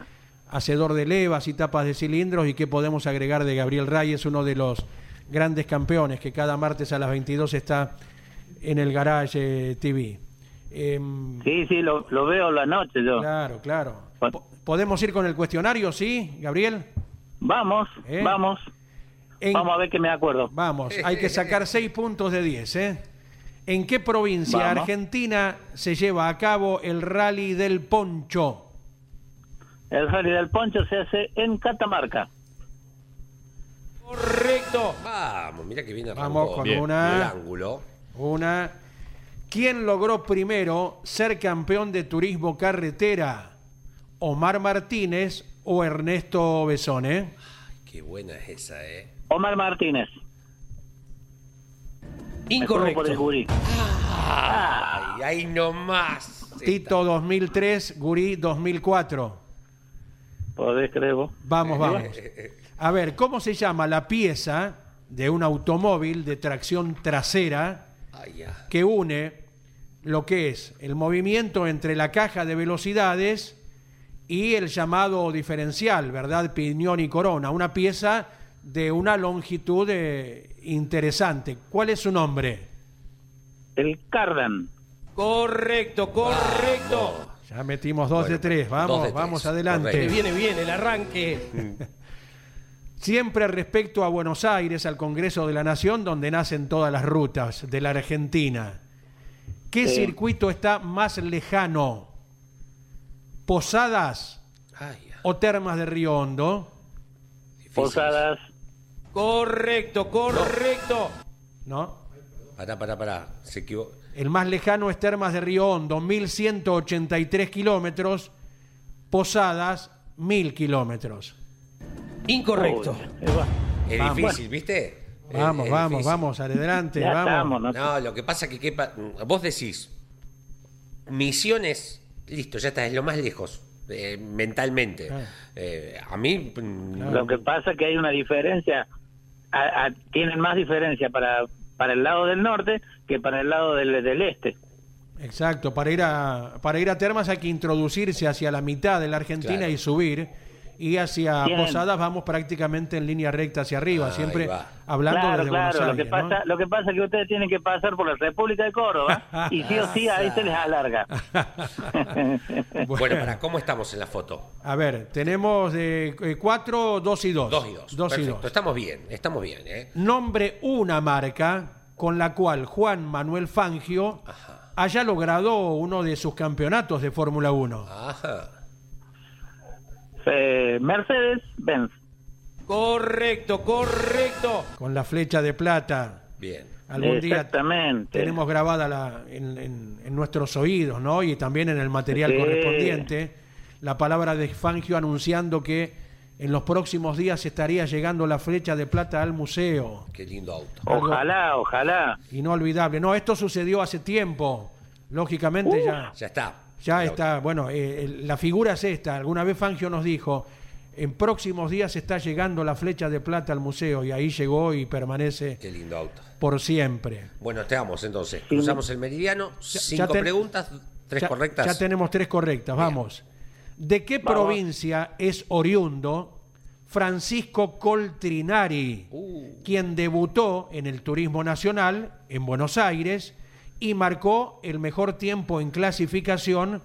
[SPEAKER 1] hacedor de levas y tapas de cilindros. ¿Y qué podemos agregar de Gabriel Reyes, uno de los grandes campeones que cada martes a las 22 está en el Garage eh, TV? Em,
[SPEAKER 6] Sí, sí, lo, lo veo la noche yo.
[SPEAKER 1] Claro, claro. Po- ¿Podemos ir con el cuestionario, sí, Gabriel?
[SPEAKER 6] Vamos,
[SPEAKER 1] ¿Eh?
[SPEAKER 6] vamos,
[SPEAKER 1] En-
[SPEAKER 6] vamos a ver que me acuerdo.
[SPEAKER 1] Vamos, hay que sacar <laughs> seis puntos de 10, ¿eh? ¿En qué provincia
[SPEAKER 6] Vamos.
[SPEAKER 1] argentina se lleva a cabo el Rally del Poncho?
[SPEAKER 6] El rally del poncho se hace en Catamarca.
[SPEAKER 1] Correcto.
[SPEAKER 2] Vamos, mira que viene
[SPEAKER 1] Vamos con
[SPEAKER 3] Bien.
[SPEAKER 2] el
[SPEAKER 1] una.
[SPEAKER 2] ángulo.
[SPEAKER 1] Una. ¿Quién logró primero ser campeón de turismo carretera? ¿Omar Martínez o Ernesto Besone?
[SPEAKER 2] Qué buena es esa, ¿eh?
[SPEAKER 6] Omar Martínez. Por el gurí.
[SPEAKER 2] Ay, ahí nomás.
[SPEAKER 1] Tito 2003, Gurí 2004.
[SPEAKER 6] Podés creer vos.
[SPEAKER 1] Vamos, vamos. A ver, ¿cómo se llama la pieza de un automóvil de tracción trasera que une lo que es el movimiento entre la caja de velocidades y el llamado diferencial, ¿verdad? Piñón y corona, una pieza de una longitud eh, interesante. ¿Cuál es su nombre?
[SPEAKER 6] El Cardan.
[SPEAKER 7] Correcto, correcto.
[SPEAKER 1] Ya metimos dos
[SPEAKER 2] Bueno,
[SPEAKER 1] de tres, vamos,
[SPEAKER 2] dos de tres,
[SPEAKER 1] vamos adelante.
[SPEAKER 2] correcto.
[SPEAKER 7] Viene bien el arranque. <laughs>
[SPEAKER 1] Siempre respecto a Buenos Aires, al Congreso de la Nación, donde nacen todas las rutas de la Argentina. ¿Qué
[SPEAKER 6] Sí.
[SPEAKER 1] circuito está más lejano? ¿Posadas
[SPEAKER 2] Ay, ya.
[SPEAKER 1] o Termas de Río Hondo?
[SPEAKER 6] Posadas.
[SPEAKER 7] Correcto, correcto.
[SPEAKER 1] ¿No?
[SPEAKER 2] Pará, pará, pará. Se equivocó.
[SPEAKER 1] El más lejano es Termas de Río Hondo, 1183 kilómetros. Posadas, 1000 kilómetros.
[SPEAKER 7] Incorrecto.
[SPEAKER 6] Uy, ahí va.
[SPEAKER 2] Es
[SPEAKER 1] Vamos.
[SPEAKER 2] difícil, ¿viste? Es-
[SPEAKER 1] Vamos,
[SPEAKER 2] es
[SPEAKER 1] vamos,
[SPEAKER 2] difícil.
[SPEAKER 1] vamos, adelante,
[SPEAKER 6] Ya
[SPEAKER 1] vamos.
[SPEAKER 6] estamos, ¿no?
[SPEAKER 2] No, lo que pasa que, que pa- vos decís, misiones, listo, ya está, es lo más lejos, eh, mentalmente.
[SPEAKER 1] Claro.
[SPEAKER 2] Eh, a mí, mm,
[SPEAKER 6] Lo que pasa es que hay una diferencia. a- a- tienen más diferencia para, para el lado del norte que para el lado del, del este.
[SPEAKER 1] Exacto, para ir a para ir a Termas hay que introducirse hacia la mitad de la Argentina
[SPEAKER 2] Claro.
[SPEAKER 1] y subir y hacia
[SPEAKER 6] Bien.
[SPEAKER 1] Posadas vamos prácticamente en línea recta hacia arriba,
[SPEAKER 2] Ahí
[SPEAKER 1] siempre
[SPEAKER 2] va.
[SPEAKER 1] hablando
[SPEAKER 6] claro,
[SPEAKER 1] desde
[SPEAKER 6] claro.
[SPEAKER 1] Buenos
[SPEAKER 6] lo que
[SPEAKER 1] Aires,
[SPEAKER 6] lo que pasa es que ustedes tienen que pasar por la República de Córdoba <laughs> y sí o sí ahí se les alarga. <laughs>
[SPEAKER 2] bueno, para, ¿cómo estamos en la foto?
[SPEAKER 1] A ver, tenemos de eh, cuatro, dos y dos.
[SPEAKER 2] Dos y dos.
[SPEAKER 1] Dos y
[SPEAKER 2] Perfecto,
[SPEAKER 1] dos.
[SPEAKER 2] estamos bien, estamos bien, ¿eh?
[SPEAKER 1] Nombre una marca con la cual Juan Manuel Fangio haya logrado uno de sus campeonatos de Fórmula 1.
[SPEAKER 2] Ajá.
[SPEAKER 6] Eh, Mercedes Benz.
[SPEAKER 7] Correcto, correcto.
[SPEAKER 1] Con la flecha de plata.
[SPEAKER 2] Bien.
[SPEAKER 1] Algún día
[SPEAKER 6] Exactamente.
[SPEAKER 1] tenemos grabada la- en, en- en nuestros oídos, ¿no? Y también en el material
[SPEAKER 6] Sí.
[SPEAKER 1] correspondiente, la palabra de Fangio anunciando que en los próximos días estaría llegando la flecha de plata al museo.
[SPEAKER 2] Qué lindo auto.
[SPEAKER 6] Ojalá, ojalá.
[SPEAKER 1] Inolvidable. No, esto sucedió hace tiempo. Lógicamente ya,
[SPEAKER 2] Ya está.
[SPEAKER 1] Ya está. Bueno, eh, la figura es esta. Alguna vez Fangio nos dijo, en próximos días está llegando la flecha de plata al museo y ahí llegó y permanece
[SPEAKER 2] Qué lindo auto.
[SPEAKER 1] por siempre.
[SPEAKER 2] Bueno, estamos entonces. Cruzamos el meridiano. Cinco preguntas, tres
[SPEAKER 1] Ya-
[SPEAKER 2] correctas.
[SPEAKER 1] Ya tenemos tres correctas, vamos. ¿De qué
[SPEAKER 6] Vamos.
[SPEAKER 1] provincia es oriundo Francisco Coltrinari,
[SPEAKER 2] Uh.
[SPEAKER 1] quien debutó en el turismo nacional en Buenos Aires y marcó el mejor tiempo en clasificación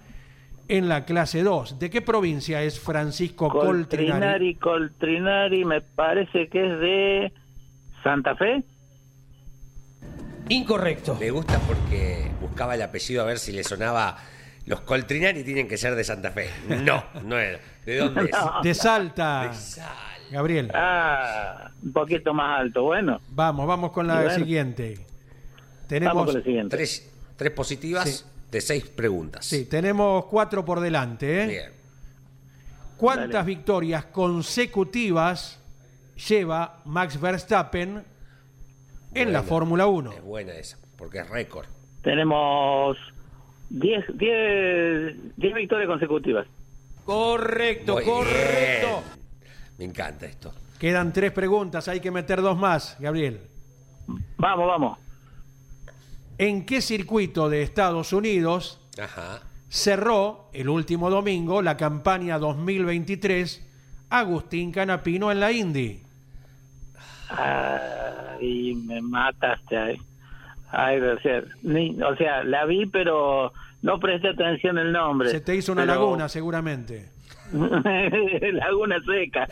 [SPEAKER 1] en la clase 2. ¿De qué provincia es Francisco Coltrinari?
[SPEAKER 6] Coltrinari, Coltrinari, me parece que es de Santa Fe.
[SPEAKER 7] Incorrecto.
[SPEAKER 2] Me gusta porque buscaba el apellido a ver si le sonaba. Los Coltrinari tienen que ser de Santa Fe. No, no era. ¿De dónde es? <laughs>
[SPEAKER 6] No.
[SPEAKER 1] De Salta.
[SPEAKER 2] De Sal.
[SPEAKER 1] Gabriel.
[SPEAKER 6] Ah, un poquito más alto. Bueno,
[SPEAKER 1] Vamos, vamos con la
[SPEAKER 6] bueno.
[SPEAKER 1] siguiente. Tenemos,
[SPEAKER 6] con el siguiente.
[SPEAKER 2] Tres, tres positivas
[SPEAKER 1] Sí.
[SPEAKER 2] de seis preguntas.
[SPEAKER 1] sí, tenemos cuatro por delante. ¿eh?
[SPEAKER 2] Bien.
[SPEAKER 1] ¿Cuántas
[SPEAKER 6] Dale.
[SPEAKER 1] victorias consecutivas lleva Max Verstappen en la. Fórmula 1?
[SPEAKER 2] Es buena esa, porque es récord.
[SPEAKER 6] Tenemos 10 10 10 victorias consecutivas.
[SPEAKER 7] Correcto,
[SPEAKER 2] Muy
[SPEAKER 7] correcto.
[SPEAKER 2] bien. Me encanta esto.
[SPEAKER 1] Quedan tres preguntas, hay que meter dos más, Gabriel.
[SPEAKER 6] Vamos, vamos.
[SPEAKER 1] ¿En qué circuito de Estados Unidos
[SPEAKER 2] Ajá.
[SPEAKER 1] cerró el último domingo la campaña 2023 Agustín Canapino en la Indy?
[SPEAKER 6] Ay, me mataste ahí. Ay, o sea, ni- o sea, la vi, pero no presté atención el nombre.
[SPEAKER 1] Se te hizo una
[SPEAKER 6] Pero-
[SPEAKER 1] laguna, seguramente. <laughs>
[SPEAKER 6] laguna seca.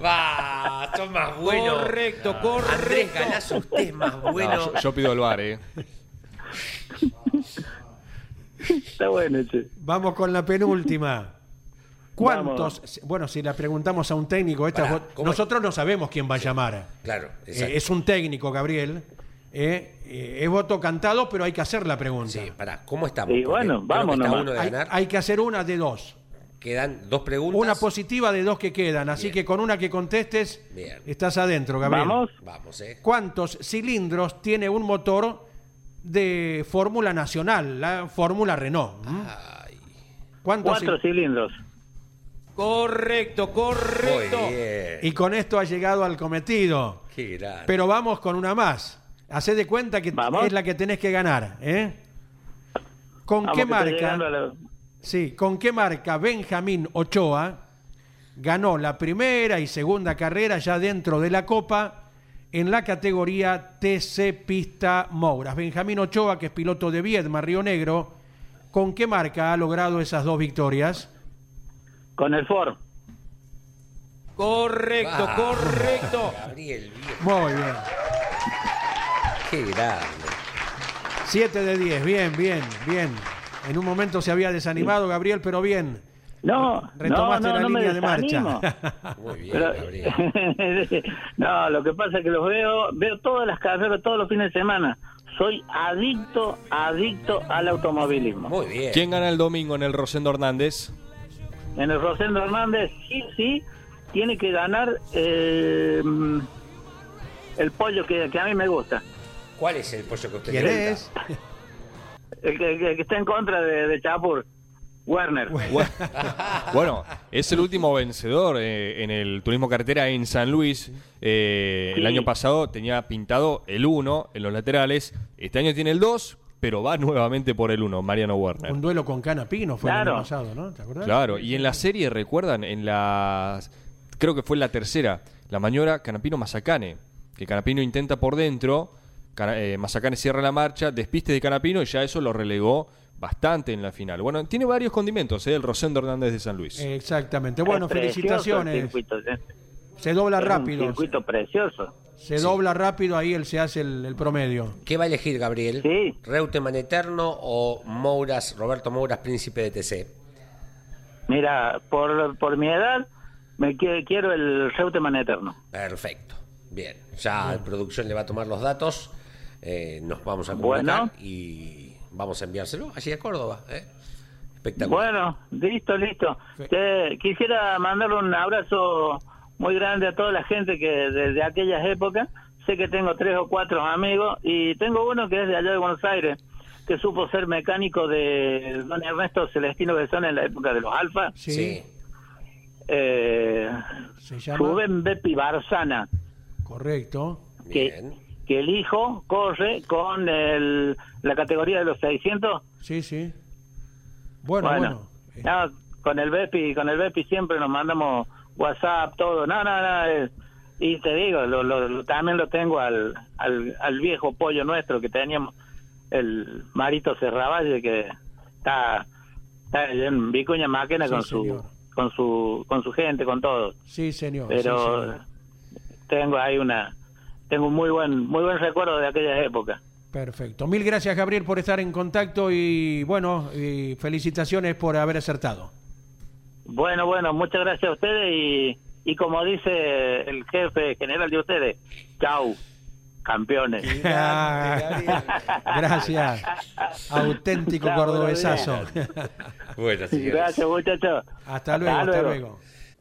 [SPEAKER 2] Va, son más buenos.
[SPEAKER 7] Correcto,
[SPEAKER 2] Andrés
[SPEAKER 7] correcto.
[SPEAKER 2] Galazo, usted es más
[SPEAKER 3] No,
[SPEAKER 2] bueno.
[SPEAKER 3] yo, yo pido el bar, ¿eh?
[SPEAKER 6] Está bueno, che.
[SPEAKER 1] Vamos con la penúltima. <laughs> ¿Cuántos? Bueno, si la preguntamos a un técnico, esta
[SPEAKER 2] Pará,
[SPEAKER 1] vos-
[SPEAKER 2] ¿cómo-
[SPEAKER 1] nosotros no sabemos quién va a llamar.
[SPEAKER 2] Claro,
[SPEAKER 1] Eh, es un técnico, Gabriel. Eh, eh, es voto cantado, pero hay que hacer la pregunta.
[SPEAKER 2] Sí, pará, ¿cómo estamos?
[SPEAKER 6] Y bueno, vamos
[SPEAKER 1] hay,
[SPEAKER 2] ganar.
[SPEAKER 1] hay que hacer una de dos.
[SPEAKER 2] Quedan dos preguntas.
[SPEAKER 1] Una positiva de dos que quedan. Así
[SPEAKER 2] Bien.
[SPEAKER 1] que con una que contestes,
[SPEAKER 2] Bien.
[SPEAKER 1] estás adentro, Gabriel.
[SPEAKER 6] Vamos.
[SPEAKER 2] Vamos, ¿eh?
[SPEAKER 1] ¿Cuántos cilindros tiene un motor de Fórmula Nacional, la Fórmula Renault?
[SPEAKER 2] Ay,
[SPEAKER 1] ¿Cuántos
[SPEAKER 6] Cuatro
[SPEAKER 1] cil-
[SPEAKER 6] cilindros.
[SPEAKER 7] Correcto,
[SPEAKER 2] muy
[SPEAKER 7] correcto.
[SPEAKER 2] bien.
[SPEAKER 1] Y con esto ha llegado al cometido.
[SPEAKER 2] Qué.
[SPEAKER 1] Pero vamos con una más. Haced de cuenta que
[SPEAKER 6] Vamos.
[SPEAKER 1] es la que tenés que ganar. ¿eh? ¿Con
[SPEAKER 6] Vamos,
[SPEAKER 1] qué marca?
[SPEAKER 6] la-
[SPEAKER 1] Sí, ¿con qué marca Benjamín Ochoa ganó la primera y segunda carrera ya dentro de la Copa en la categoría TC Pista Mouras? Benjamín Ochoa, que es piloto de Viedma, Río Negro, ¿con qué marca ha logrado esas dos victorias?
[SPEAKER 6] Con el Ford.
[SPEAKER 7] Correcto,
[SPEAKER 2] Va.
[SPEAKER 7] correcto.
[SPEAKER 2] Gabriel, bien.
[SPEAKER 1] Muy bien.
[SPEAKER 2] Qué grande.
[SPEAKER 1] 7 de 10, bien, bien, bien. En un momento se había desanimado Gabriel, pero bien.
[SPEAKER 6] No, no,
[SPEAKER 1] Retomaste
[SPEAKER 6] no,
[SPEAKER 1] la
[SPEAKER 6] no me
[SPEAKER 1] línea de
[SPEAKER 6] desanimo.
[SPEAKER 1] marcha. <laughs>
[SPEAKER 2] Muy bien,
[SPEAKER 6] Pero-
[SPEAKER 2] Gabriel. <laughs>
[SPEAKER 6] no, lo que pasa es que los veo, veo todas las carreras todos los fines de semana. Soy adicto, adicto al automovilismo.
[SPEAKER 2] Muy bien.
[SPEAKER 3] ¿Quién gana el domingo en el Rosendo Hernández?
[SPEAKER 6] En el Rosendo Hernández, sí, sí, tiene que ganar eh, el pollo que, que a mí me gusta.
[SPEAKER 2] ¿Cuál es el pollo que usted
[SPEAKER 1] ¿Quién es?
[SPEAKER 6] El que, el que está en contra de, de Chapur, Werner.
[SPEAKER 3] Bueno, es el último vencedor eh, en el turismo carretera en San Luis. Eh, El año pasado tenía pintado el 1 en los laterales. Este año tiene el 2, pero va <laughs> nuevamente por el 1, Mariano Werner.
[SPEAKER 1] Un duelo con Canapino fue el año pasado, ¿no? ¿Te acordás?
[SPEAKER 3] Claro, y en la serie, ¿recuerdan? En la. Creo que fue la tercera, la maniobra Canapino-Mazacane. Que Canapino intenta por dentro, Cana- eh, Mazacane cierra la marcha, despiste de Canapino y ya eso lo relegó bastante en la final. Bueno, tiene varios condimentos, ¿eh? El Rosendo Hernández de San Luis.
[SPEAKER 1] Exactamente. Bueno,
[SPEAKER 6] Es
[SPEAKER 1] felicitaciones.
[SPEAKER 6] circuito, ¿eh?
[SPEAKER 1] Se dobla
[SPEAKER 6] Es un
[SPEAKER 1] rápido.
[SPEAKER 6] circuito precioso.
[SPEAKER 1] Se dobla rápido, ahí él se hace el, el promedio.
[SPEAKER 2] ¿Qué va a elegir Gabriel?
[SPEAKER 6] Sí.
[SPEAKER 2] ¿Reutemann Eterno o Mouras, Roberto Mouras, príncipe de TC?
[SPEAKER 6] Mira, por, por mi edad, me qui- quiero el Reutemann Eterno.
[SPEAKER 2] Perfecto. Bien. Ya la producción le va a tomar los datos. eh, nos vamos a
[SPEAKER 6] Bueno.
[SPEAKER 2] comunicar y vamos a enviárselo allí a Córdoba. ¿eh? Espectacular.
[SPEAKER 6] Bueno, listo, listo. Te- quisiera mandarle un abrazo muy grande a toda la gente que desde aquellas épocas, sé que tengo tres o cuatro amigos y tengo uno que es de allá de Buenos Aires, que supo ser mecánico de don Ernesto Celestino Besón en la época de los Alfa.
[SPEAKER 1] Sí.
[SPEAKER 2] Sí.
[SPEAKER 6] Eh,
[SPEAKER 1] Se llama.
[SPEAKER 6] Rubén Bepi Barzana,
[SPEAKER 1] Correcto.
[SPEAKER 6] que,
[SPEAKER 2] Bien.
[SPEAKER 6] Que el hijo corre con el, la categoría de los 600
[SPEAKER 1] Sí, sí. Bueno, bueno. Eh,
[SPEAKER 6] no, con el Bepi, con el Bepi siempre nos mandamos WhatsApp, todo. No, no, no. es- y te digo, lo, lo- lo- también lo tengo al, al, al viejo pollo nuestro que teníamos el Marito Serravalle que está, está en Vicuña Máquina
[SPEAKER 1] Sí,
[SPEAKER 6] con
[SPEAKER 1] señor.
[SPEAKER 6] su con su con su gente, con todos.
[SPEAKER 1] Sí, señor. sí,
[SPEAKER 6] Pero
[SPEAKER 1] señor.
[SPEAKER 6] tengo ahí una tengo un muy buen muy buen recuerdo de aquella época.
[SPEAKER 1] Perfecto. Mil gracias, Gabriel, por estar en contacto y bueno, y felicitaciones por haber acertado.
[SPEAKER 6] Bueno, bueno, muchas gracias a ustedes y, y como dice el jefe general de ustedes, chau, campeones. <laughs>
[SPEAKER 1] gracias. <laughs> Auténtico cordobesazo. <laughs>
[SPEAKER 2] Bueno, señores.
[SPEAKER 6] Gracias, muchachos.
[SPEAKER 1] hasta luego, hasta luego.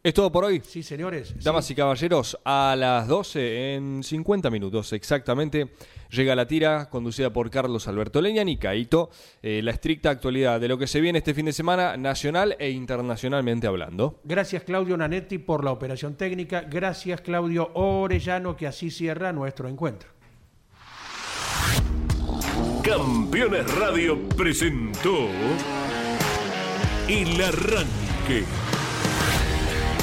[SPEAKER 3] ¿Es todo por hoy?
[SPEAKER 1] Sí, señores.
[SPEAKER 3] Damas y caballeros, a las 12, en 50 minutos exactamente, llega la tira conducida por Carlos Alberto Leñan y Caito, eh, la estricta actualidad de lo que se viene este fin de semana, nacional e internacionalmente hablando.
[SPEAKER 1] Gracias Claudio Nanetti por la operación técnica. Gracias Claudio Orellano que así cierra nuestro encuentro.
[SPEAKER 8] Campeones Radio presentó El Arranque.